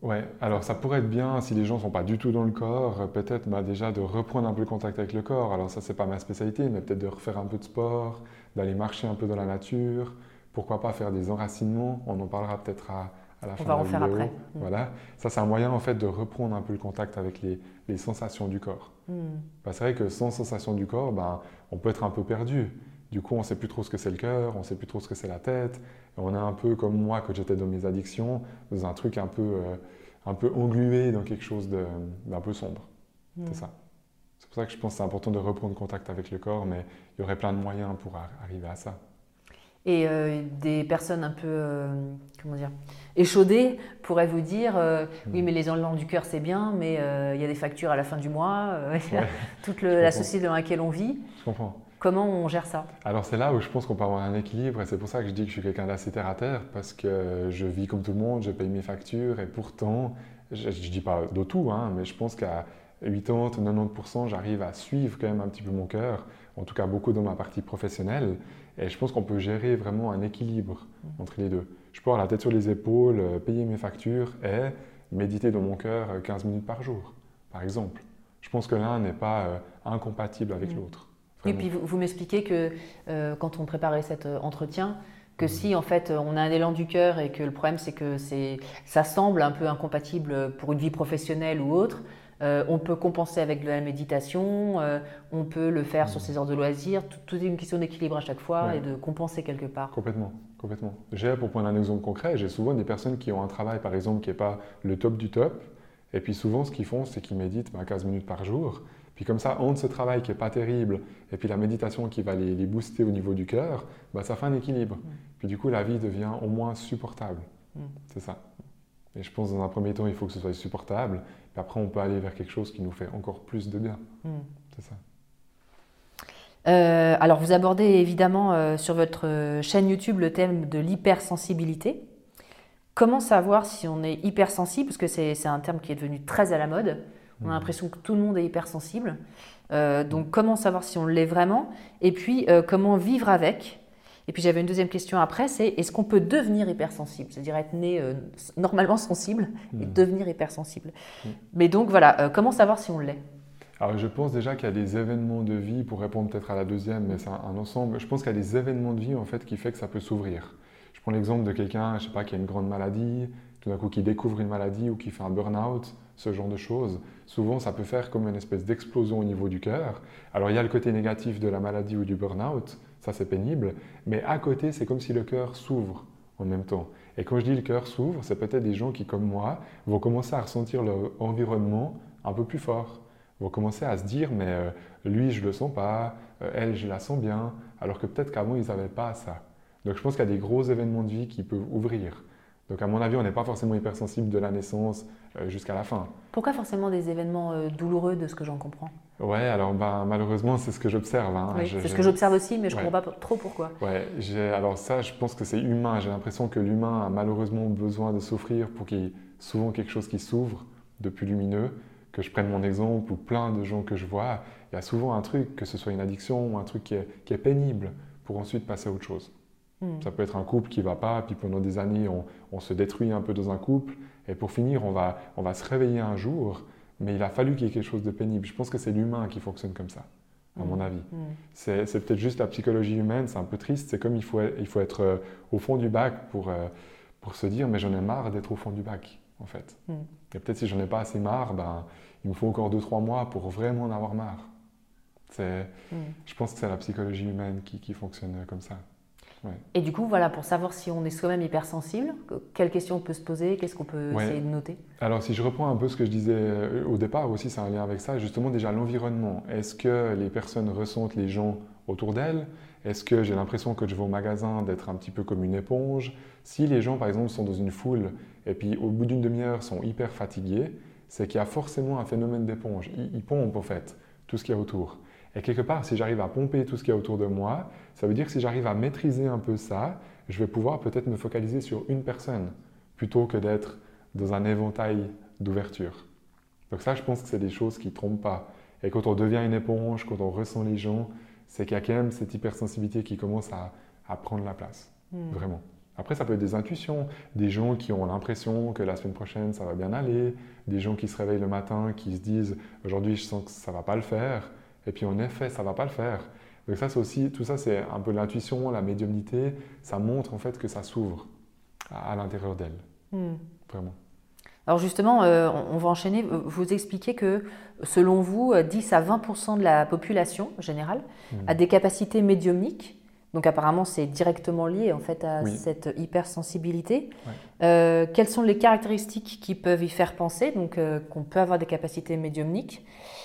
Ouais, alors ça pourrait être bien si les gens ne sont pas du tout dans le corps, peut-être bah, déjà de reprendre un peu le contact avec le corps. Alors ça, c'est pas ma spécialité, mais peut-être de refaire un peu de sport, d'aller marcher un peu dans la nature. Pourquoi pas faire des enracinements On en parlera peut-être à, à, la fin va de la en faire vidéo. après. Mm. Voilà, ça c'est un moyen en fait de reprendre un peu le contact avec les, les sensations du corps. Hmm. Bah, c'est vrai que sans sensation du corps, ben, on peut être un peu perdu. Du coup, on ne sait plus trop ce que c'est le cœur, on ne sait plus trop ce que c'est la tête. Et on est un peu comme moi quand j'étais dans mes addictions, dans un truc un peu, euh, un peu englué dans quelque chose d'un peu sombre. C'est ça. C'est pour ça que je pense que c'est important de reprendre contact avec le corps, mais il y aurait plein de moyens pour ar- arriver à ça. Et euh, des personnes un peu, euh, comment dire, échaudées pourraient vous dire euh, oui, Hmm. mais les enlevants du cœur, c'est bien, mais il y a des factures à la fin du mois, Ouais, toute le- la comprends. société dans laquelle on vit. je comprends. Comment on gère ça Alors c'est là où je pense qu'on peut avoir un équilibre et c'est pour ça que je dis que je suis quelqu'un d'assez terre à terre parce que je vis comme tout le monde, je paye mes factures et pourtant, je ne dis pas de tout, hein, mais je pense qu'à 80-90% j'arrive à suivre quand même un petit peu mon cœur, en tout cas beaucoup dans ma partie professionnelle et je pense qu'on peut gérer vraiment un équilibre entre les deux. Je peux avoir la tête sur les épaules, euh, payer mes factures et méditer dans mon cœur euh, 15 minutes par jour, par exemple. Je pense que l'un n'est pas euh, incompatible avec Mm. l'autre. Et puis vous, vous m'expliquez que euh, quand on préparait cet euh, entretien, que si en fait on a un élan du cœur et que le problème c'est que c'est, ça semble un peu incompatible pour une vie professionnelle ou autre, euh, on peut compenser avec de la méditation, euh, on peut le faire sur ses heures de loisirs, tout, est une question d'équilibre à chaque fois. Ouais. et de compenser quelque part. Complètement, complètement. J'ai, pour prendre un exemple concret, j'ai souvent des personnes qui ont un travail, par exemple, qui n'est pas le top du top. Et puis souvent, ce qu'ils font, c'est qu'ils méditent ben, 15 minutes par jour. Puis comme ça, entre ce travail qui n'est pas terrible et puis la méditation qui va les, les booster au niveau du cœur, ben, ça fait un équilibre. Puis du coup, la vie devient au moins supportable. Mm. C'est ça. Et je pense, dans un premier temps, il faut que ce soit supportable. Puis après, on peut aller vers quelque chose qui nous fait encore plus de bien. Mm. C'est ça. Euh, alors, vous abordez évidemment euh, sur votre euh, chaîne YouTube le thème de l'hypersensibilité. Comment savoir si on est hypersensible? Parce que c'est un terme qui est devenu très à la mode. On a l'impression que tout le monde est hypersensible. Euh, donc, comment savoir si on l'est vraiment? Et puis, euh, comment vivre avec? Et puis, j'avais une deuxième question après c'est est-ce qu'on peut devenir hypersensible? C'est-à-dire être né euh, normalement sensible et Mm. devenir hypersensible. Mm. Mais donc, voilà, comment savoir si on l'est? Alors, je pense déjà qu'il y a des événements de vie, pour répondre peut-être à la deuxième, mais c'est un, un ensemble. Je pense qu'il y a des événements de vie en fait qui fait que ça peut s'ouvrir. Je prends l'exemple de quelqu'un, je sais pas, qui a une grande maladie, tout d'un coup qui découvre une maladie ou qui fait un burn-out, ce genre de choses. Souvent, ça peut faire comme une espèce d'explosion au niveau du cœur. Alors, il y a le côté négatif de la maladie ou du burn-out, ça c'est pénible, mais à côté, c'est comme si le cœur s'ouvre en même temps. Et quand je dis le cœur s'ouvre, c'est peut-être des gens qui, comme moi, vont commencer à ressentir leur environnement un peu plus fort vont commencer à se dire mais euh, lui je le sens pas, euh, elle je la sens bien, alors que peut-être qu'avant ils n'avaient pas ça. Donc je pense qu'il y a des gros événements de vie qui peuvent ouvrir. Donc à mon avis on n'est pas forcément hypersensible de la naissance euh, jusqu'à la fin. Pourquoi forcément des événements euh, douloureux de ce que j'en comprends? Ouais alors ben, malheureusement c'est ce que j'observe. hein. Oui, c'est ce que j'observe aussi, mais je ne Ouais. comprends pas trop pourquoi. Ouais, alors ça, je pense que c'est humain. J'ai l'impression que l'humain a malheureusement besoin de souffrir pour qu'il y ait souvent quelque chose qui s'ouvre de plus lumineux. Que je prenne mon exemple ou plein de gens que je vois, il y a souvent un truc, que ce soit une addiction ou un truc qui est, qui est pénible, pour ensuite passer à autre chose. Hmm. Ça peut être un couple qui va pas, puis pendant des années, on, on se détruit un peu dans un couple, et pour finir, on va, on va se réveiller un jour, mais il a fallu qu'il y ait quelque chose de pénible. Je pense que c'est l'humain qui fonctionne comme ça, à mon avis. Hmm. C'est peut-être juste la psychologie humaine, c'est un peu triste. C'est comme il faut, il faut être euh, au fond du bac pour, euh, pour se dire mais j'en ai marre d'être au fond du bac, en fait. Et peut-être si j'en ai pas assez marre, ben, il me faut encore 2-3 mois pour vraiment en avoir marre. Je pense que c'est la psychologie humaine qui, qui fonctionne comme ça. Et du coup, voilà, pour savoir si on est soi-même hypersensible, que- quelles questions on peut se poser, qu'est-ce qu'on peut Ouais. essayer de noter Alors si je reprends un peu ce que je disais euh, au départ aussi, c'est un lien avec ça, justement déjà l'environnement. Est-ce que les personnes ressentent les gens autour d'elles? Est-ce que j'ai l'impression que je vais au magasin d'être un petit peu comme une éponge? Si les gens par exemple sont dans une foule et puis au bout d'une demi-heure sont hyper fatigués, c'est qu'il y a forcément un phénomène d'éponge. Ils, ils pompent en fait tout ce qu'il y a autour. Et quelque part, si j'arrive à pomper tout ce qu'il y a autour de moi, ça veut dire que si j'arrive à maîtriser un peu ça, je vais pouvoir peut-être me focaliser sur une personne plutôt que d'être dans un éventail d'ouverture. Donc ça, je pense que c'est des choses qui ne trompent pas. Et quand on devient une éponge, quand on ressent les gens, c'est qu'il y a quand même cette hypersensibilité qui commence à, à prendre la place. Hmm. Vraiment. Après, ça peut être des intuitions, des gens qui ont l'impression que la semaine prochaine, ça va bien aller, des gens qui se réveillent le matin, qui se disent aujourd'hui, je sens que ça va pas le faire, et puis en effet, ça va pas le faire. Donc ça, c'est aussi, tout ça, c'est un peu l'intuition, la médiumnité, ça montre en fait que ça s'ouvre à, l'intérieur d'elle. Hmm. Vraiment. Alors justement, euh, on va enchaîner. Vous expliquez que selon vous, 10 à 20 de la population générale hmm. a des capacités médiumniques. Donc apparemment, c'est directement lié en fait à cette hypersensibilité. Euh, quelles sont les caractéristiques qui peuvent y faire penser, donc euh, qu'on peut avoir des capacités médiumniques,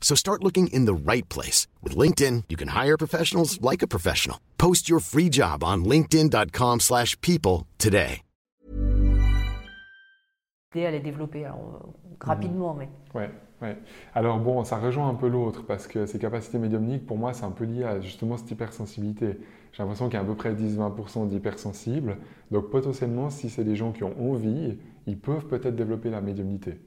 So start looking in the right place. With LinkedIn, you can hire professionals like a professional. Post your free job on linkedin.com slash people today. À les développer alors, rapidement, mais... Ouais, ouais. Alors bon, ça rejoint un peu l'autre parce que ces capacités médiumniques, pour moi, c'est un peu lié à justement cette hypersensibilité. J'ai l'impression qu'il y a à peu près 10-20% d'hypersensibles. Donc potentiellement, si c'est des gens qui ont envie, ils peuvent peut-être développer la médiumnité.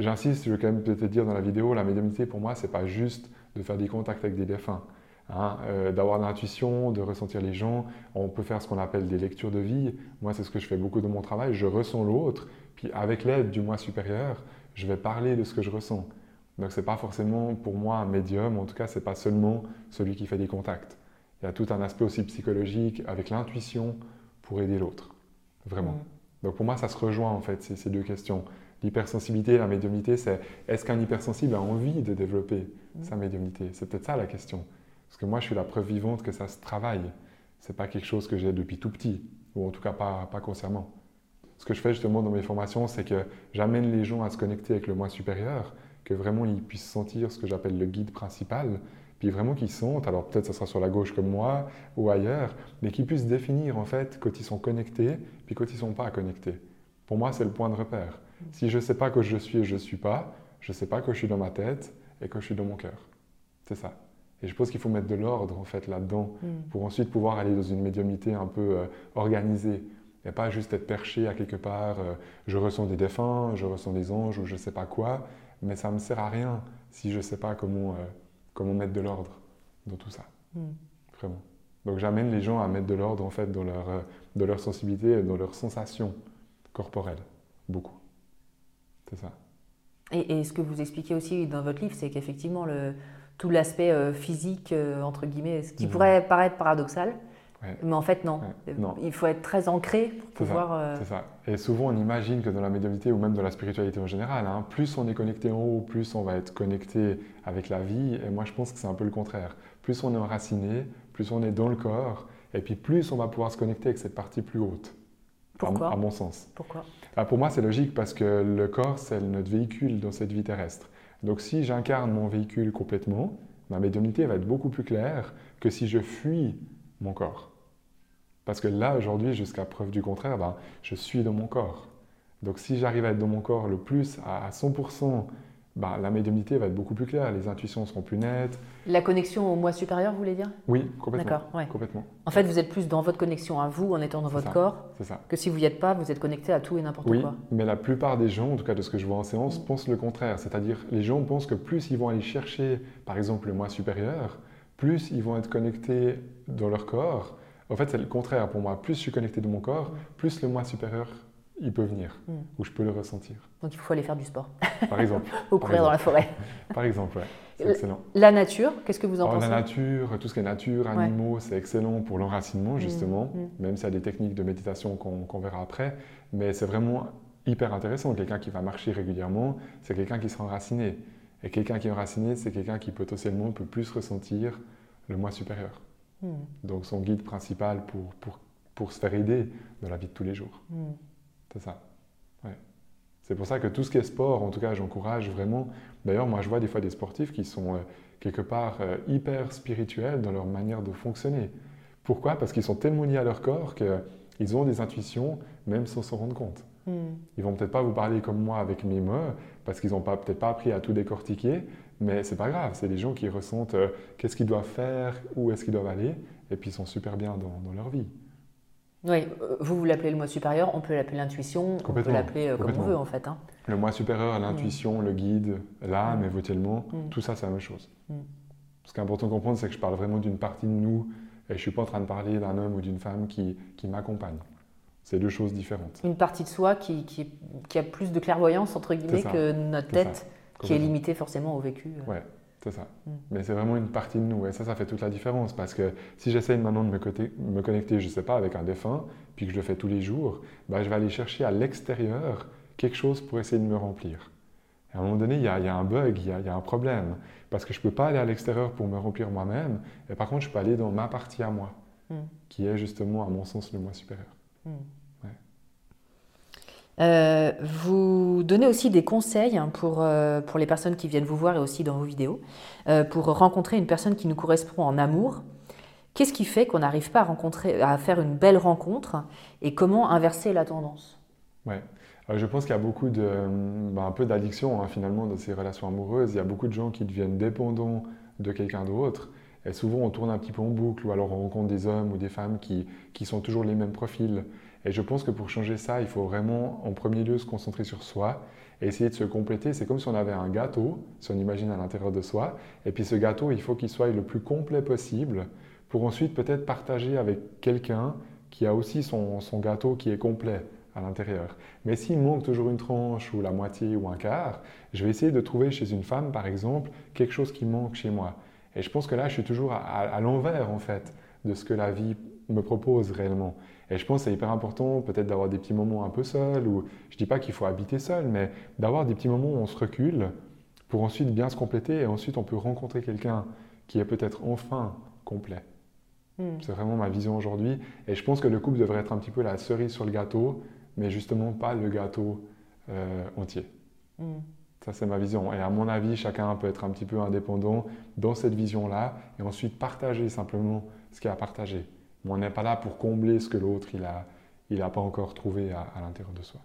J'insiste, je vais quand même peut-être dire dans la vidéo, la médiumnité pour moi, c'est pas juste de faire des contacts avec des défunts. Hein, euh, d'avoir l'intuition, de ressentir les gens. On peut faire ce qu'on appelle des lectures de vie. Moi, c'est ce que je fais beaucoup de mon travail. Je ressens l'autre, puis avec l'aide du moi supérieur, je vais parler de ce que je ressens. Donc, ce n'est pas forcément pour moi un médium, en tout cas, ce n'est pas seulement celui qui fait des contacts. Il y a tout un aspect aussi psychologique avec l'intuition pour aider l'autre. Vraiment. Mmh. Donc, pour moi, ça se rejoint en fait, ces deux questions. L'hypersensibilité, la médiumnité, c'est est-ce qu'un hypersensible a envie de développer mm. sa médiumnité? C'est peut-être ça la question. Parce que moi, je suis la preuve vivante que ça se travaille. C'est pas quelque chose que j'ai depuis tout petit, ou en tout cas pas, pas consciemment. Ce que je fais justement dans mes formations, c'est que j'amène les gens à se connecter avec le moi supérieur, que vraiment ils puissent sentir ce que j'appelle le guide principal, puis vraiment qu'ils sentent, alors peut-être ça sera sur la gauche comme moi ou ailleurs, mais qu'ils puissent définir en fait quand ils sont connectés, puis quand ils ne sont pas connectés. Pour moi, c'est le point de repère. Si je ne sais pas que je suis et je ne suis pas, je ne sais pas que je suis dans ma tête et que je suis dans mon cœur. C'est ça. Et je pense qu'il faut mettre de l'ordre en fait là-dedans hmm. pour ensuite pouvoir aller dans une médiumnité un peu euh, organisée et pas juste être perché à quelque part. Euh, je ressens des défunts, je ressens des anges ou je ne sais pas quoi, mais ça ne me sert à rien si je ne sais pas comment, euh, comment mettre de l'ordre dans tout ça. Hmm. Vraiment. Donc j'amène les gens à mettre de l'ordre en fait dans leur, dans leur sensibilité et dans leurs sensations corporelles. Beaucoup. C'est ça. Et, ce que vous expliquez aussi dans votre livre, c'est qu'effectivement, tout l'aspect euh, physique, euh, entre guillemets, ce qui mhm. pourrait paraître paradoxal, mais en fait, non. Il faut être très ancré pour pouvoir. Euh, c'est ça. Et souvent, on imagine que dans la médiumnité ou même dans la spiritualité en général, hein, plus on est connecté en haut, plus on va être connecté avec la vie. Et moi, je pense que c'est un peu le contraire. Plus on est enraciné, plus on est dans le corps, et puis plus on va pouvoir se connecter avec cette partie plus haute. Pourquoi à, mon sens. Pourquoi bah, Pour moi, c'est logique parce que le corps, c'est notre véhicule dans cette vie terrestre. Donc si j'incarne mon véhicule complètement, ma médiumnité va être beaucoup plus claire que si je fuis mon corps. Parce que là, aujourd'hui, jusqu'à preuve du contraire, ben, je suis dans mon corps. Donc si j'arrive à être dans mon corps le plus à 100% bah, la médiumnité va être beaucoup plus claire, les intuitions seront plus nettes. La connexion au moi supérieur, vous voulez dire? Oui, complètement. D'accord, complètement. En fait, vous êtes plus dans votre connexion à vous en étant dans votre corps ça. que si vous n'y êtes pas, vous êtes connecté à tout et n'importe oui, quoi. mais la plupart des gens, en tout cas de ce que je vois en séance, mm. pensent le contraire. C'est-à-dire, les gens pensent que plus ils vont aller chercher, par exemple, le moi supérieur, plus ils vont être connectés dans leur corps, En fait, c'est le contraire pour moi. Plus je suis connecté de mon corps, plus le moi supérieur, il peut venir, Mm. ou je peux le ressentir. Donc il faut aller faire du sport Par exemple. ou courir dans la forêt. Par exemple, ouais. C'est Le- excellent. La nature, qu'est-ce que vous en Alors, pensez? la nature, tout ce qui est nature, Ouais. animaux, c'est excellent pour l'enracinement, justement, mm. même s'il y a des techniques de méditation qu'on qu'on verra après. Mais c'est vraiment hyper intéressant. Quelqu'un qui va marcher régulièrement, c'est quelqu'un qui sera enraciné. Et quelqu'un qui est enraciné, c'est quelqu'un qui potentiellement peut plus ressentir le moi supérieur. Hmm, Donc son guide principal pour, pour, pour se faire aider dans la vie de tous les jours. C'est ça. Ouais. C'est pour ça que tout ce qui est sport, en tout cas, j'encourage vraiment. D'ailleurs, moi, je vois des fois des sportifs qui sont euh, quelque part euh, hyper spirituels dans leur manière de fonctionner. Pourquoi? Parce qu'ils sont tellement liés à leur corps qu'ils ont des intuitions, même sans s'en rendre compte. Hmm. Ils vont peut-être pas vous parler comme moi avec mes mots, parce qu'ils n'ont pas, peut-être pas appris à tout décortiquer, mais c'est pas grave. C'est des gens qui ressentent euh, qu'est-ce qu'ils doivent faire, où est-ce qu'ils doivent aller, et puis ils sont super bien dans, dans leur vie. Oui, euh, vous, vous l'appelez le moi supérieur, on peut l'appeler l'intuition, on peut l'appeler euh, comme on veut en fait. hein. Le moi supérieur, l'intuition, le guide, l'âme, Mm. éventuellement, Mm. tout ça, c'est la même chose. Mm. Ce qui est important de comprendre, c'est que je parle vraiment d'une partie de nous, et je ne suis pas en train de parler d'un homme ou d'une femme qui, qui m'accompagne. C'est deux choses différentes. Une partie de soi qui, qui, qui a plus de clairvoyance entre guillemets que notre tête, qui est limitée forcément au vécu. euh. Ouais, c'est ça. Mm. Mais c'est vraiment une partie de nous, et ça, ça fait toute la différence, parce que si j'essaye maintenant de me, côté- me connecter, je ne sais pas, avec un défunt, puis que je le fais tous les jours, bah, je vais aller chercher à l'extérieur quelque chose pour essayer de me remplir. Et à un moment donné, il y a, il y a un bug, il y a, il y a un problème, parce que je ne peux pas aller à l'extérieur pour me remplir moi-même, et par contre, je peux aller dans ma partie à moi, Mm. qui est justement, à mon sens, le moi supérieur. Euh, vous donnez aussi des conseils hein, pour, euh, pour les personnes qui viennent vous voir et aussi dans vos vidéos, euh, pour rencontrer une personne qui nous correspond en amour. Qu'est-ce qui fait qu'on n'arrive pas à, rencontrer, à faire une belle rencontre et comment inverser la tendance? Ouais. Je pense qu'il y a beaucoup de, ben, un peu d'addiction hein, finalement dans ces relations amoureuses. Il y a beaucoup de gens qui deviennent dépendants de quelqu'un d'autre. Et souvent, on tourne un petit peu en boucle ou alors on rencontre des hommes ou des femmes qui, qui sont toujours les mêmes profils. Et je pense que pour changer ça, il faut vraiment en premier lieu se concentrer sur soi et essayer de se compléter. C'est comme si on avait un gâteau, si on imagine à l'intérieur de soi. Et puis ce gâteau, il faut qu'il soit le plus complet possible pour ensuite peut-être partager avec quelqu'un qui a aussi son, son gâteau qui est complet à l'intérieur. Mais s'il manque toujours une tranche ou la moitié ou un quart, je vais essayer de trouver chez une femme, par exemple, quelque chose qui manque chez moi. Et je pense que là, je suis toujours à, à- à l'envers, en fait, de ce que la vie me propose réellement. Et je pense que c'est hyper important peut-être d'avoir des petits moments un peu seuls, ou je dis pas qu'il faut habiter seul, mais d'avoir des petits moments où on se recule pour ensuite bien se compléter et ensuite on peut rencontrer quelqu'un qui est peut-être enfin complet. Hmm. C'est vraiment ma vision aujourd'hui. Et je pense que le couple devrait être un petit peu la cerise sur le gâteau, mais justement pas le gâteau euh, entier. Hmm. Ça, c'est ma vision. Et à mon avis, chacun peut être un petit peu indépendant dans cette vision-là et ensuite partager simplement ce qu'il a à partager. On n'est pas là pour combler ce que l'autre il a, il a pas encore trouvé à, à l'intérieur de soi.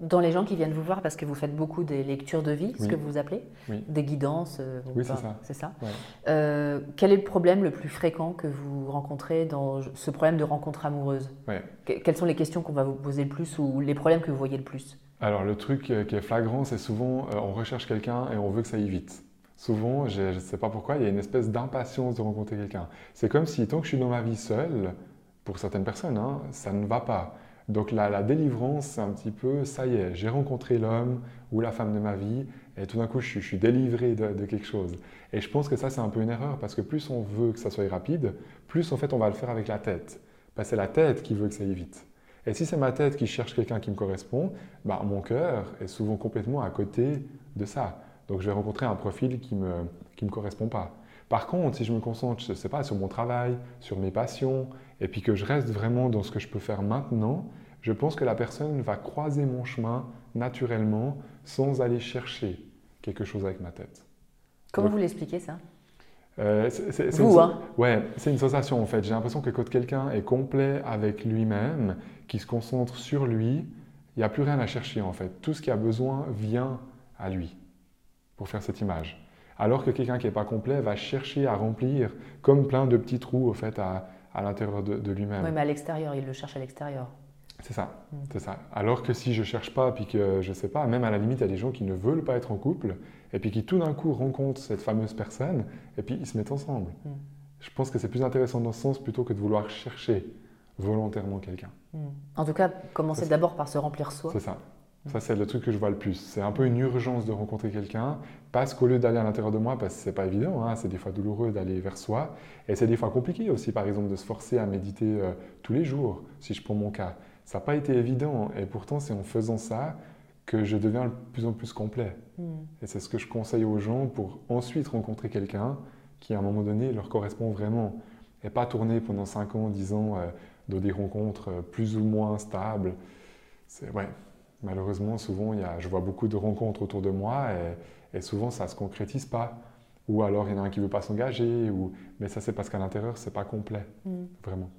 Dans les gens qui viennent vous voir, parce que vous faites beaucoup des lectures de vie, ce Oui. que vous appelez, Oui. des guidances, euh, ou Oui, c'est ça. C'est ça. Ouais. Euh, quel est le problème le plus fréquent que vous rencontrez dans ce problème de rencontre amoureuse? Ouais. Que- Quelles sont les questions qu'on va vous poser le plus ou les problèmes que vous voyez le plus? Alors, le truc euh, qui est flagrant, c'est souvent euh, on recherche quelqu'un et on veut que ça aille vite. Souvent, je ne sais pas pourquoi, il y a une espèce d'impatience de rencontrer quelqu'un. C'est comme si tant que je suis dans ma vie seule, pour certaines personnes, hein, ça ne va pas. Donc la, la délivrance, c'est un petit peu, ça y est, j'ai rencontré l'homme ou la femme de ma vie, et tout d'un coup, je suis, délivré de, quelque chose. Et je pense que ça, c'est un peu une erreur, parce que plus on veut que ça soit rapide, plus en fait, on va le faire avec la tête. Que c'est la tête qui veut que ça aille vite. Et si c'est ma tête qui cherche quelqu'un qui me correspond, bah, mon cœur est souvent complètement à côté de ça. Donc je vais rencontrer un profil qui ne me, qui me correspond pas. Par contre, si je me concentre, je sais pas, sur mon travail, sur mes passions, et puis que je reste vraiment dans ce que je peux faire maintenant, je pense que la personne va croiser mon chemin naturellement sans aller chercher quelque chose avec ma tête. Comment vous l'expliquez ça? Euh, c'est- c'est- c'est Vous, une, hein Ouais, c'est une sensation en fait. J'ai l'impression que quand quelqu'un est complet avec lui-même, qui se concentre sur lui, il n'y a plus rien à chercher en fait. Tout ce qui a besoin vient à lui pour faire cette image. Alors que quelqu'un qui n'est pas complet va chercher à remplir comme plein de petits trous au fait à, à l'intérieur de, de lui-même. Oui, mais à l'extérieur, il le cherche à l'extérieur. C'est ça, Mm. c'est ça. Alors que si je cherche pas, puis que je sais pas, même à la limite, il y a des gens qui ne veulent pas être en couple, et puis qui tout d'un coup rencontrent cette fameuse personne, et puis ils se mettent ensemble. Mm. Je pense que c'est plus intéressant dans ce sens plutôt que de vouloir chercher volontairement quelqu'un. Hmm. En tout cas, commencer d'abord par se remplir soi. C'est ça. Ça, c'est le truc que je vois le plus. C'est un peu une urgence de rencontrer quelqu'un, parce qu'au lieu d'aller à l'intérieur de moi, parce que c'est pas évident, hein, c'est des fois douloureux d'aller vers soi, et c'est des fois compliqué aussi, par exemple, de se forcer à méditer euh, tous les jours, si je prends mon cas. Ça n'a pas été évident, et pourtant, c'est en faisant ça que je deviens de plus en plus complet. Hmm. Et c'est ce que je conseille aux gens pour ensuite rencontrer quelqu'un qui, à un moment donné, leur correspond vraiment, et pas tourner pendant 5 ans, 10 ans euh, dans des rencontres euh, plus ou moins stables. C'est ouais, malheureusement, souvent, il y a, je vois beaucoup de rencontres autour de moi et, souvent, ça ne se concrétise pas. Ou alors, il y en a un qui ne veut pas s'engager, ou... mais ça, c'est parce qu'à l'intérieur, ce n'est pas complet, mm. vraiment.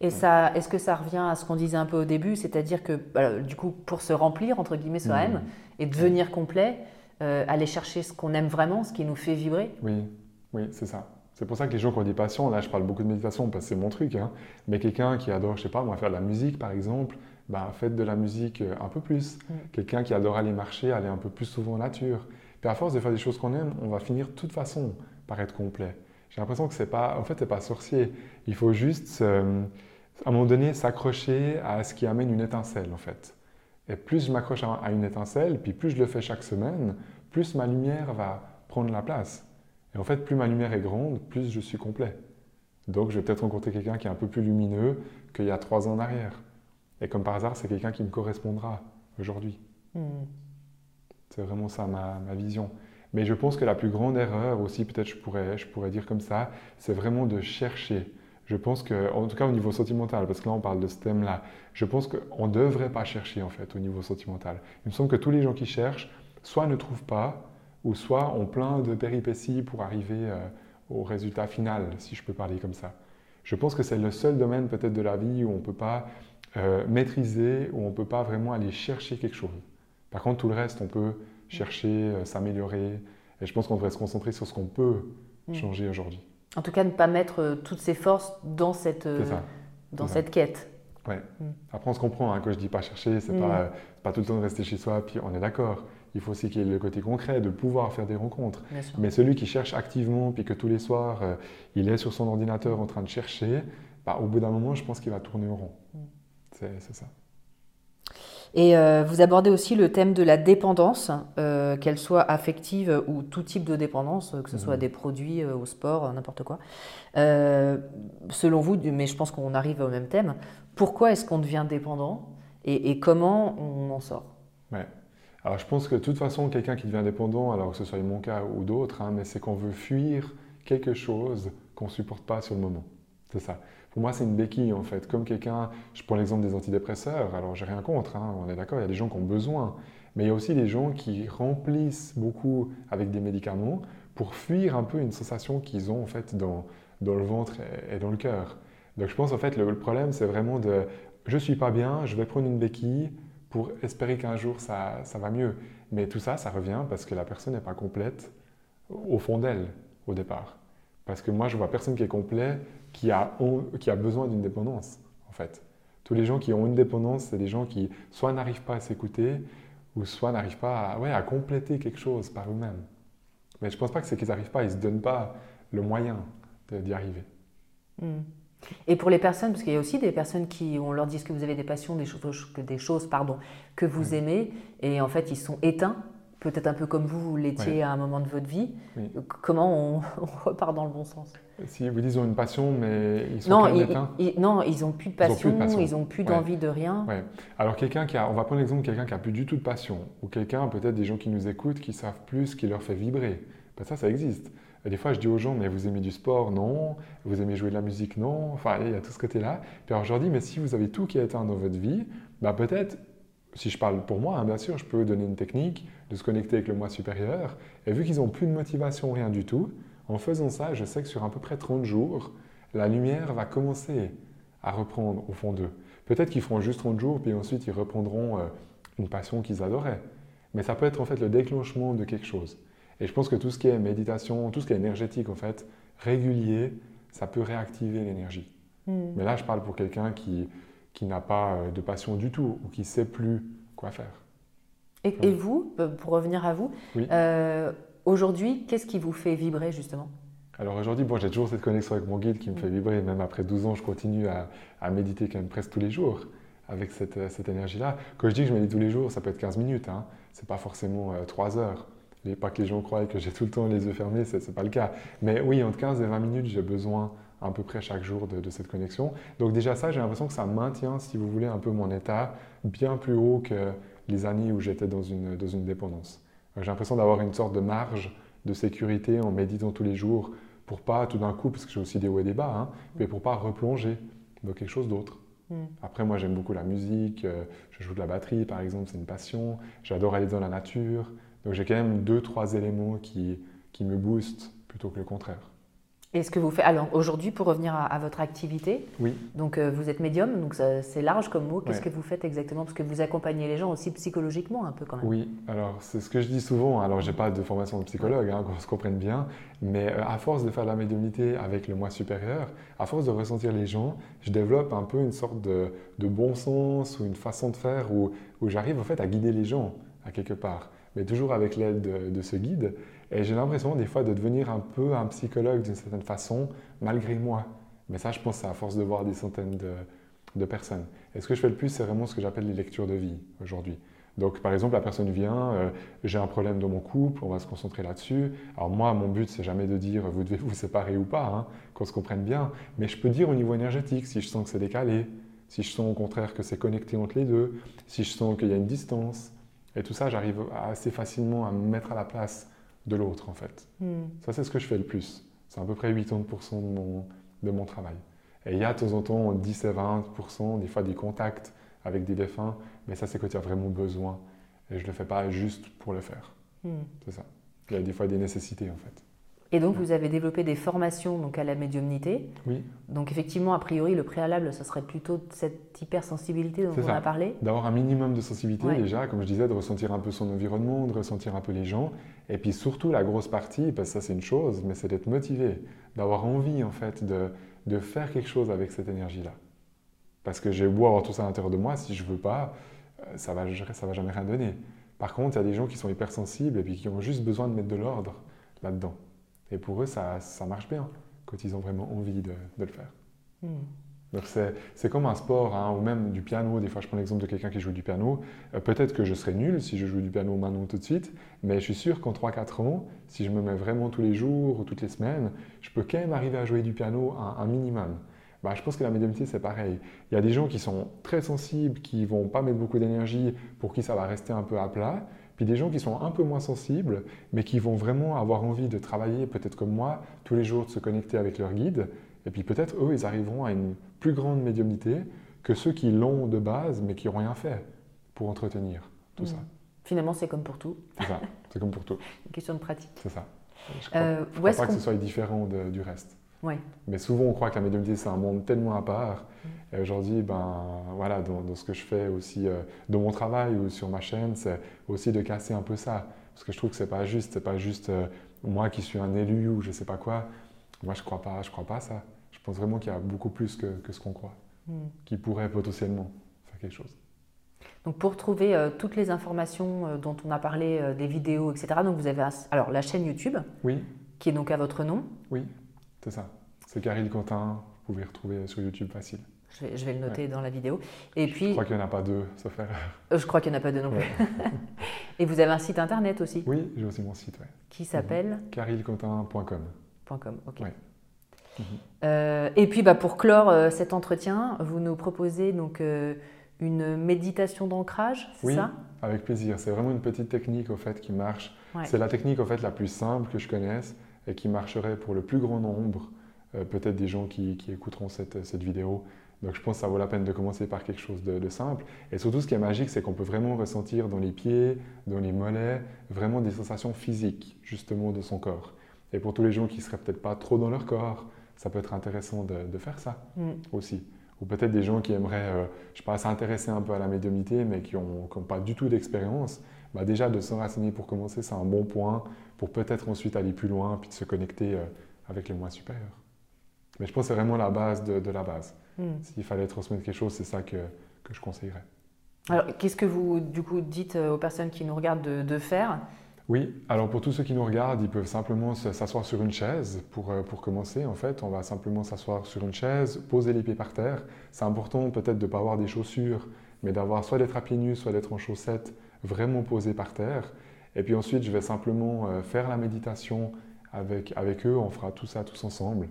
Et ça, est-ce que ça revient à ce qu'on disait un peu au début, c'est-à-dire que, bah, du coup, pour se remplir, entre guillemets, soi-même, et devenir complet, euh, aller chercher ce qu'on aime vraiment, ce qui nous fait vibrer? Oui, oui, c'est ça. C'est pour ça que les gens qui ont des passions, là je parle beaucoup de méditation parce que c'est mon truc, hein, mais quelqu'un qui adore, je sais pas, moi faire de la musique par exemple, bah, faites de la musique euh, un peu plus. Mm. Quelqu'un qui adore aller marcher, aller un peu plus souvent en nature. Puis à force de faire des choses qu'on aime, on va finir de toute façon par être complet. J'ai l'impression que c'est pas, en fait, c'est pas sorcier. Il faut juste, euh, à un moment donné, s'accrocher à ce qui amène une étincelle, en fait. Et plus je m'accroche à une étincelle, puis plus je le fais chaque semaine, plus ma lumière va prendre la place. Et en fait, plus ma lumière est grande, plus je suis complet. Donc, je vais peut-être rencontrer quelqu'un qui est un peu plus lumineux qu'il y a trois ans en arrière. Et comme par hasard, c'est quelqu'un qui me correspondra aujourd'hui. Hmm. C'est vraiment ça ma, vision. Mais je pense que la plus grande erreur aussi, peut-être je pourrais, je pourrais dire comme ça, c'est vraiment de chercher. Je pense que, en tout cas au niveau sentimental, parce que là on parle de ce thème-là, je pense qu'on ne devrait pas chercher en fait au niveau sentimental. Il me semble que tous les gens qui cherchent, soit ne trouvent pas, ou soit ont plein de péripéties pour arriver euh, au résultat final, si je peux parler comme ça. Je pense que c'est le seul domaine peut-être de la vie où on ne peut pas euh, maîtriser, où on ne peut pas vraiment aller chercher quelque chose. Par contre, tout le reste, on peut chercher, euh, s'améliorer. Et je pense qu'on devrait se concentrer sur ce qu'on peut mm. changer aujourd'hui. En tout cas, ne pas mettre euh, toutes ses forces dans cette, dans cette quête. Ouais. Mm. Après, on se comprend. Hein, quand je dis pas chercher, c'est n'est pas, mm. pas tout le temps de rester chez soi, puis on est d'accord. Il faut aussi qu'il y ait le côté concret, de pouvoir faire des rencontres. Mais celui qui cherche activement, puis que tous les soirs, il est sur son ordinateur en train de chercher, bah, au bout d'un moment, je pense qu'il va tourner au rond. C'est ça. Et euh, vous abordez aussi le thème de la dépendance, euh, qu'elle soit affective ou tout type de dépendance, que ce soit mhm. des produits, euh, au sport, n'importe quoi. selon vous, mais je pense qu'on arrive au même thème, pourquoi est-ce qu'on devient dépendant et, comment on en sort? Ouais. Alors je pense que de toute façon, quelqu'un qui devient dépendant, alors que ce soit mon cas ou d'autres, hein, mais c'est qu'on veut fuir quelque chose qu'on ne supporte pas sur le moment. C'est ça. Pour moi, c'est une béquille en fait. Comme quelqu'un, je prends l'exemple des antidépresseurs, alors j'ai rien contre, hein, on est d'accord, il y a des gens qui ont besoin. Mais il y a aussi des gens qui remplissent beaucoup avec des médicaments pour fuir un peu une sensation qu'ils ont en fait dans, dans le ventre et, dans le cœur. Donc je pense en fait le, problème c'est vraiment de je suis pas bien, je vais prendre une béquille pour espérer qu'un jour ça, ça va mieux. Mais tout ça, ça revient parce que la personne n'est pas complète au fond d'elle au départ. Parce que moi, je vois personne qui est complet qui a, qui a besoin d'une dépendance, en fait. Tous les gens qui ont une dépendance, c'est des gens qui soit n'arrivent pas à s'écouter, ou soit n'arrivent pas à, ouais, à compléter quelque chose par eux-mêmes. Mais je ne pense pas que c'est qu'ils n'arrivent pas, ils ne se donnent pas le moyen d'y arriver. Hmm. Et pour les personnes, parce qu'il y a aussi des personnes qui, on leur dit que vous avez des passions, des choses, des choses pardon, que vous aimez, et en fait ils sont éteints peut-être un peu comme vous, vous l'étiez à un moment de votre vie. Comment on, repart dans le bon sens? Si vous dites qu'ils ont une passion, mais ils sont non, ils, non, ils n'ont plus de passion, ils n'ont plus d'envie de rien. Alors quelqu'un qui a, on va prendre l'exemple de quelqu'un qui a plus du tout de passion, ou quelqu'un, peut-être des gens qui nous écoutent, qui savent plus ce qui leur fait vibrer. Ben ça, ça existe. Et des fois, je dis aux gens, mais vous aimez du sport? Non. Vous aimez jouer de la musique? Non. Enfin, il y a tout ce côté-là. Puis alors, je leur dis, mais si vous avez tout qui est éteint dans votre vie, ben peut-être si je parle pour moi, hein, bien sûr, je peux donner une technique de se connecter avec le moi supérieur. Et vu qu'ils n'ont plus de motivation, rien du tout, en faisant ça, je sais que sur à peu près 30 jours, la lumière va commencer à reprendre au fond d'eux. Peut-être qu'ils feront juste 30 jours, puis ensuite ils reprendront euh, une passion qu'ils adoraient. Mais ça peut être en fait le déclenchement de quelque chose. Et je pense que tout ce qui est méditation, tout ce qui est énergétique en fait, régulier, ça peut réactiver l'énergie. Hmm. Mais là, je parle pour quelqu'un qui, qui n'a pas euh, de passion du tout ou qui ne sait plus quoi faire. Et, vous, euh, pour revenir à vous, euh, aujourd'hui, qu'est-ce qui vous fait vibrer justement? Alors aujourd'hui, bon, j'ai toujours cette connexion avec mon guide qui me fait vibrer. Même après 12 ans, je continue à, à méditer quand même presque tous les jours avec cette, euh, cette énergie-là. Quand je dis que je médite tous les jours, ça peut être 15 minutes. Hein. Ce n'est pas forcément 3 heures. Et pas que les gens croient que j'ai tout le temps les yeux fermés, ce n'est pas le cas. Mais oui, entre 15 et 20 minutes, j'ai besoin à peu près chaque jour de, de cette connexion. Donc déjà ça, j'ai l'impression que ça maintient, si vous voulez, un peu mon état bien plus haut que les années où j'étais dans une, dans une dépendance. J'ai l'impression d'avoir une sorte de marge de sécurité en méditant tous les jours pour pas tout d'un coup, parce que j'ai aussi des hauts et des bas, hein, mais pour pas replonger dans quelque chose d'autre. Hmm. Après, moi, j'aime beaucoup la musique, euh, je joue de la batterie, par exemple, c'est une passion. J'adore aller dans la nature. Donc, j'ai quand même deux, trois éléments qui, qui me boostent plutôt que le contraire. Et ce que vous faites, alors aujourd'hui, pour revenir à, votre activité, oui. donc euh, vous êtes médium, donc c'est large comme mot. Qu'est-ce que vous faites exactement? Parce que vous accompagnez les gens aussi psychologiquement un peu quand même. Oui, alors c'est ce que je dis souvent. Alors j'ai pas de formation de psychologue, hein, qu'on se comprenne bien, mais euh, à force de faire de la médiumnité avec le moi supérieur, à force de ressentir les gens, je développe un peu une sorte de, de bon sens ou une façon de faire où, où j'arrive en fait à guider les gens à quelque part, mais toujours avec l'aide de, de ce guide. Et j'ai l'impression des fois de devenir un peu un psychologue d'une certaine façon, malgré moi. Mais ça, je pense, c'est à force de voir des centaines de, personnes. Et ce que je fais le plus, c'est vraiment ce que j'appelle les lectures de vie aujourd'hui. Donc, par exemple, la personne vient, euh, j'ai un problème dans mon couple, on va se concentrer là-dessus. Alors moi, mon but, c'est jamais de dire vous devez vous séparer ou pas, hein, qu'on se comprenne bien. Mais je peux dire au niveau énergétique, si je sens que c'est décalé, si je sens au contraire que c'est connecté entre les deux, si je sens qu'il y a une distance. Et tout ça, j'arrive assez facilement à me mettre à la place de l'autre, en fait. Hmm. Ça, c'est ce que je fais le plus. C'est à peu près 80% de mon, de mon travail. Et il y a de temps en temps 10 à 20%, des fois des contacts avec des défunts, mais ça, c'est quand il y a vraiment besoin. Et je ne le fais pas juste pour le faire. Hmm. C'est ça. Il y a des fois des nécessités, en fait. Et donc, vous avez développé des formations donc, à la médiumnité. Oui. Donc, effectivement, a priori, le préalable, ce serait plutôt cette hypersensibilité dont on a parlé. D'avoir un minimum de sensibilité, déjà, comme je disais, de ressentir un peu son environnement, de ressentir un peu les gens. Et puis, surtout, la grosse partie, parce que ça, c'est une chose, mais c'est d'être motivé, d'avoir envie, en fait, de, de, faire quelque chose avec cette énergie-là. Parce que j'ai beau avoir tout ça à l'intérieur de moi, si je veux pas, euh, ça va, ça va jamais rien donner. Par contre, il y a des gens qui sont hypersensibles et puis qui ont juste besoin de mettre de l'ordre là-dedans. Et pour eux, ça, ça marche bien quand ils ont vraiment envie de, de le faire. Hmm. Donc c'est comme un sport, hein, ou même du piano. Des fois, je prends l'exemple de quelqu'un qui joue du piano. Euh, peut-être que je serais nul si je joue du piano maintenant tout de suite, mais je suis sûr qu'en 3-4 ans, si je me mets vraiment tous les jours ou toutes les semaines, je peux quand même arriver à jouer du piano un, un minimum. Bah, je pense que la médiumnité, c'est pareil. Il y a des gens qui sont très sensibles, qui vont pas mettre beaucoup d'énergie, pour qui ça va rester un peu à plat. Puis des gens qui sont un peu moins sensibles, mais qui vont vraiment avoir envie de travailler, peut-être comme moi, tous les jours de se connecter avec leur guide. Et puis peut-être eux, ils arriveront à une plus grande médiumnité que ceux qui l'ont de base, mais qui n'ont rien fait pour entretenir tout ça. Mmh. Finalement, c'est comme pour tout. C'est ça, c'est comme pour tout. Une question de pratique. C'est ça. Je ne crois, euh, pas que ce soit différent du reste. Mais souvent, on croit que la médiumnité, c'est un monde tellement à part. Mm. Et aujourd'hui, ben, voilà, dans, ce que je fais aussi, euh, dans mon travail ou sur ma chaîne, c'est aussi de casser un peu ça. Parce que je trouve que c'est pas juste. C'est pas juste euh, moi qui suis un élu ou je sais pas quoi. Moi, je crois pas, je crois pas ça. Je pense vraiment qu'il y a beaucoup plus que, que ce qu'on croit, mm. qui pourrait potentiellement faire quelque chose. Donc pour trouver euh, toutes les informations dont on a parlé, des vidéos, etc. Donc vous avez alors la chaîne YouTube. Oui. Qui est donc à votre nom. Oui. C'est ça. C'est Caril Quentin. Vous pouvez retrouver sur YouTube facile. Je vais, le noter dans la vidéo. Et puis, je crois qu'il n'y en a pas deux, sauf erreur. Euh, je crois qu'il n'y en a pas deux non plus. et vous avez un site internet aussi? Oui, j'ai aussi mon site. Ouais. Qui s'appelle carilquentin.com. .com, ok. Euh, et puis bah, pour clore euh, cet entretien, vous nous proposez donc une méditation d'ancrage, c'est oui, ça? avec plaisir. C'est vraiment une petite technique au fait qui marche. C'est la technique au fait la plus simple que je connaisse et qui marcherait pour le plus grand nombre, euh, peut-être des gens qui, écouteront cette, cette, vidéo. Donc je pense que ça vaut la peine de commencer par quelque chose de, simple. Et surtout, ce qui est magique, c'est qu'on peut vraiment ressentir dans les pieds, dans les mollets, vraiment des sensations physiques, justement, de son corps. Et pour tous les gens qui seraient peut-être pas trop dans leur corps, ça peut être intéressant de, faire ça mm. aussi. Ou peut-être des gens qui aimeraient, euh, je sais pas, s'intéresser un peu à la médiumnité, mais qui n'ont pas du tout d'expérience. Bah déjà, de s'enraciner pour commencer, c'est un bon point pour peut-être ensuite aller plus loin, puis de se connecter euh, avec les moi supérieurs. Mais je pense que c'est vraiment la base de, la base. Hmm. S'il fallait transmettre quelque chose, c'est ça que, que, je conseillerais. Alors, qu'est-ce que vous, du coup, dites euh, aux personnes qui nous regardent de, faire? Oui, alors pour tous ceux qui nous regardent, ils peuvent simplement s'asseoir sur une chaise pour, euh, pour commencer. En fait, on va simplement s'asseoir sur une chaise, poser les pieds par terre. C'est important peut-être de ne pas avoir des chaussures, mais d'avoir soit d'être à pieds nus, soit d'être en chaussettes, vraiment posé par terre. Et puis ensuite, je vais simplement euh, faire la méditation avec, avec eux. On fera tout ça tous ensemble.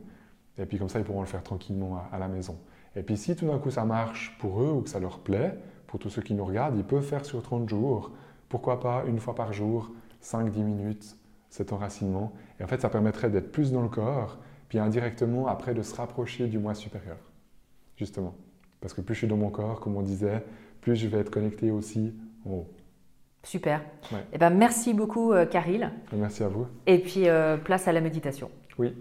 Et puis comme ça, ils pourront le faire tranquillement à, à la maison. Et puis si tout d'un coup ça marche pour eux ou que ça leur plaît, pour tous ceux qui nous regardent, ils peuvent faire sur 30 jours. Pourquoi pas une fois par jour 5-10 minutes, cet enracinement. Et en fait, ça permettrait d'être plus dans le corps, puis indirectement, après, de se rapprocher du moi supérieur, justement. Parce que plus je suis dans mon corps, comme on disait, plus je vais être connecté aussi en haut. Super. Eh ben, merci beaucoup, euh, Caril. Merci à vous. Et puis, euh, place à la méditation. Oui.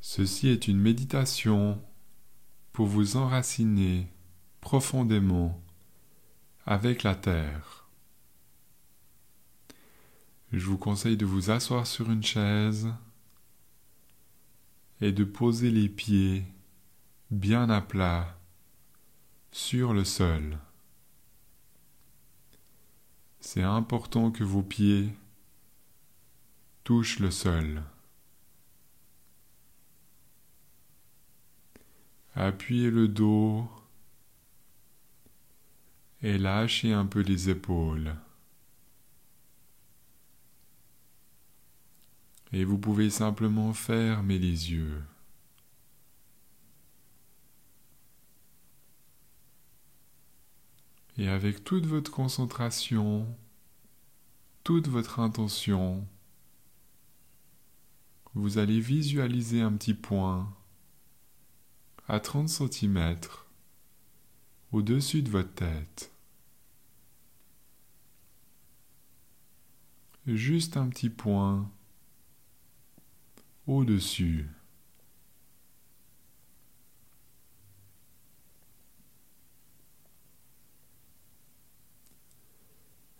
Ceci est une méditation pour vous enraciner profondément avec la terre. Je vous conseille de vous asseoir sur une chaise et de poser les pieds bien à plat sur le sol. C'est important que vos pieds touchent le sol. Appuyez le dos et lâchez un peu les épaules. Et vous pouvez simplement fermer les yeux. Et avec toute votre concentration, toute votre intention, vous allez visualiser un petit point à 30 cm au-dessus de votre tête. juste un petit point au-dessus.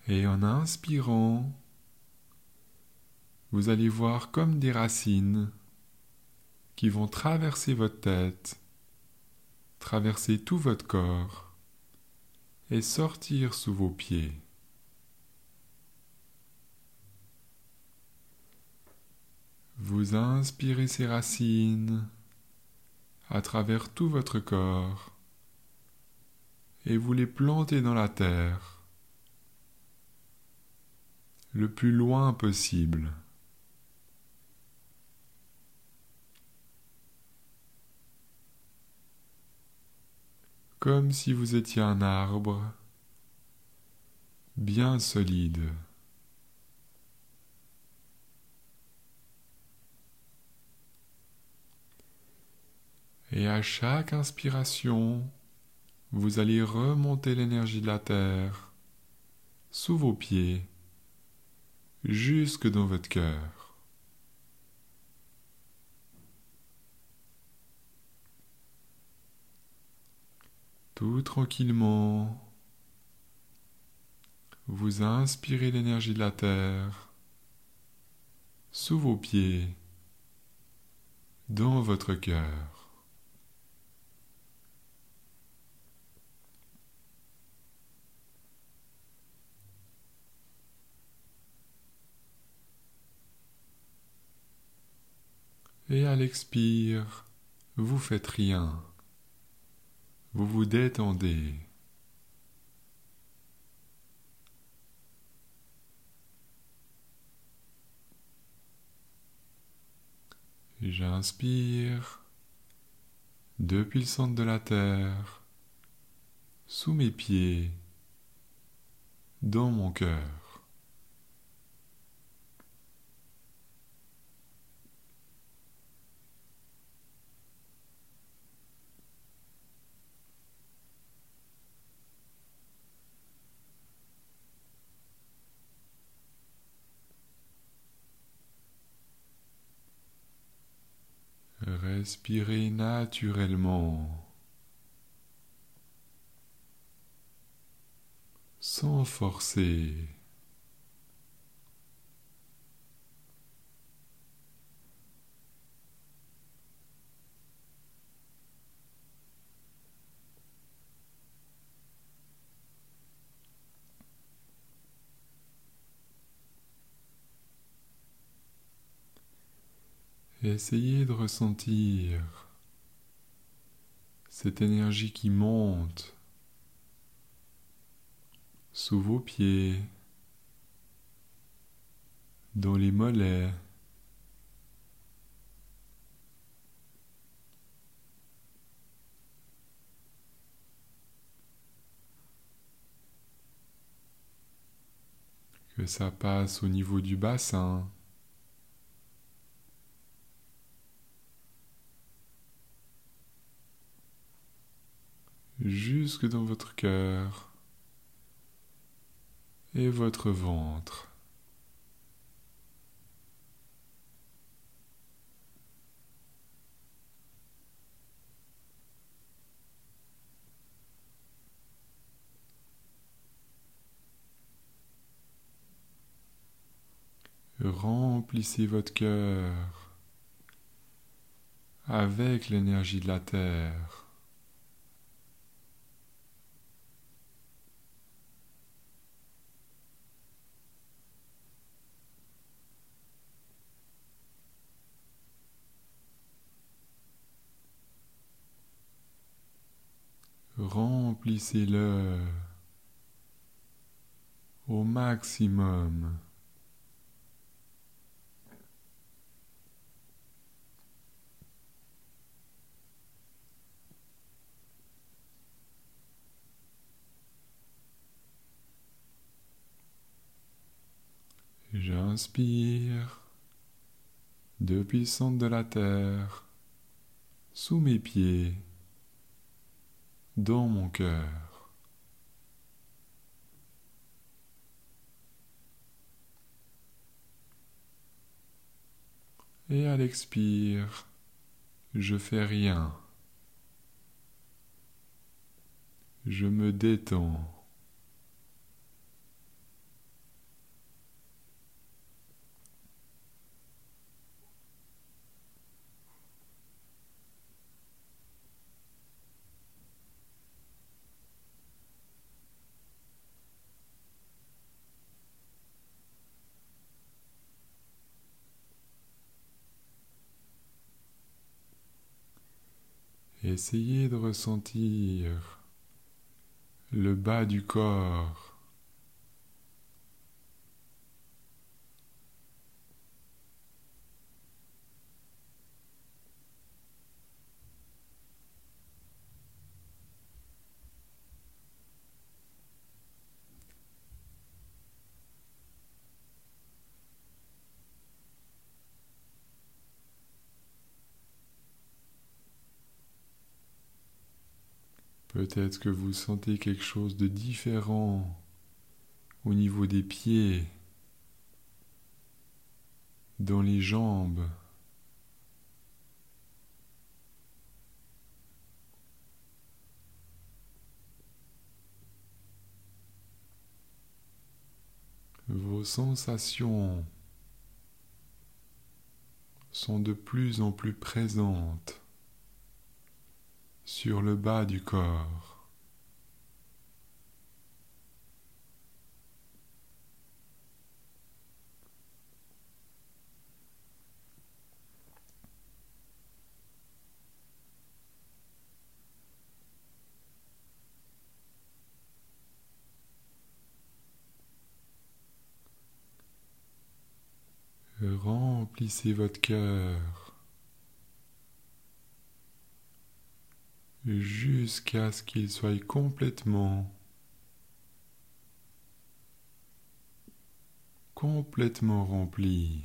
Et en inspirant, vous allez voir comme des racines qui vont traverser votre tête, traverser tout votre corps et sortir sous vos pieds. Vous inspirez ces racines à travers tout votre corps et vous les plantez dans la terre le plus loin possible. Comme si vous étiez un arbre bien solide. Et à chaque inspiration, vous allez remonter l'énergie de la terre sous vos pieds jusque dans votre cœur. Tout tranquillement, vous inspirez l'énergie de la terre sous vos pieds dans votre cœur. Et à l'expire, vous faites rien. Vous vous détendez. J'inspire depuis le centre de la terre, sous mes pieds, dans mon cœur. Respirez naturellement, sans forcer. Essayez de ressentir cette énergie qui monte sous vos pieds, dans les mollets, que ça passe au niveau du bassin. Jusque dans votre cœur et votre ventre. Remplissez votre cœur avec l'énergie de la terre. Remplissez-le au maximum. J'inspire le centre de la terre, sous mes pieds dans mon cœur. Et à l'expire, je fais rien. Je me détends. Essayez de ressentir le bas du corps. Peut-être que vous sentez quelque chose de différent au niveau des pieds, dans les jambes. Vos sensations sont de plus en plus présentes sur le bas du corps. Remplissez votre cœur jusqu'à ce qu'il soit complètement, complètement rempli.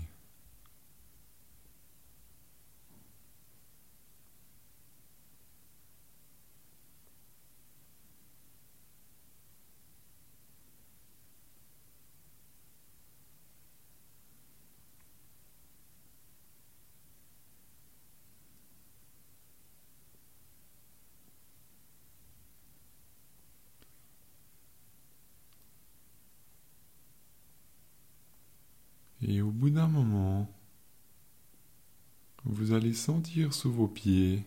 Et au bout d'un moment, vous allez sentir sous vos pieds,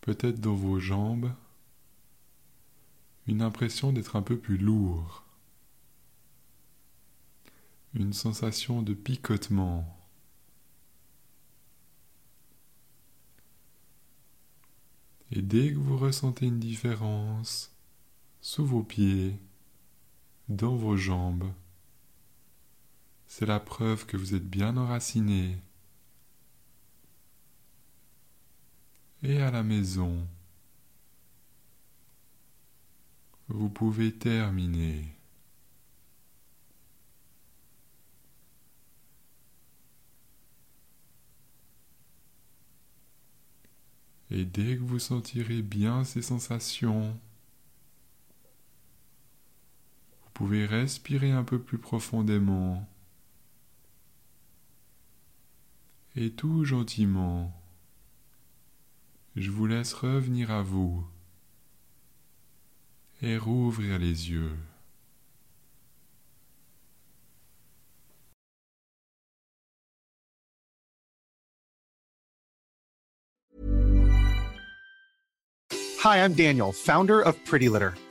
peut-être dans vos jambes, une impression d'être un peu plus lourd. une sensation de picotement. Et dès que vous ressentez une différence sous vos pieds, dans vos jambes, c'est la preuve que vous êtes bien enraciné. Et à la maison, vous pouvez terminer. Et dès que vous sentirez bien ces sensations, vous pouvez respirer un peu plus profondément. Et tout gentiment, je vous laisse revenir à vous et rouvrir les yeux. Hi, I'm Daniel, founder of Pretty Litter.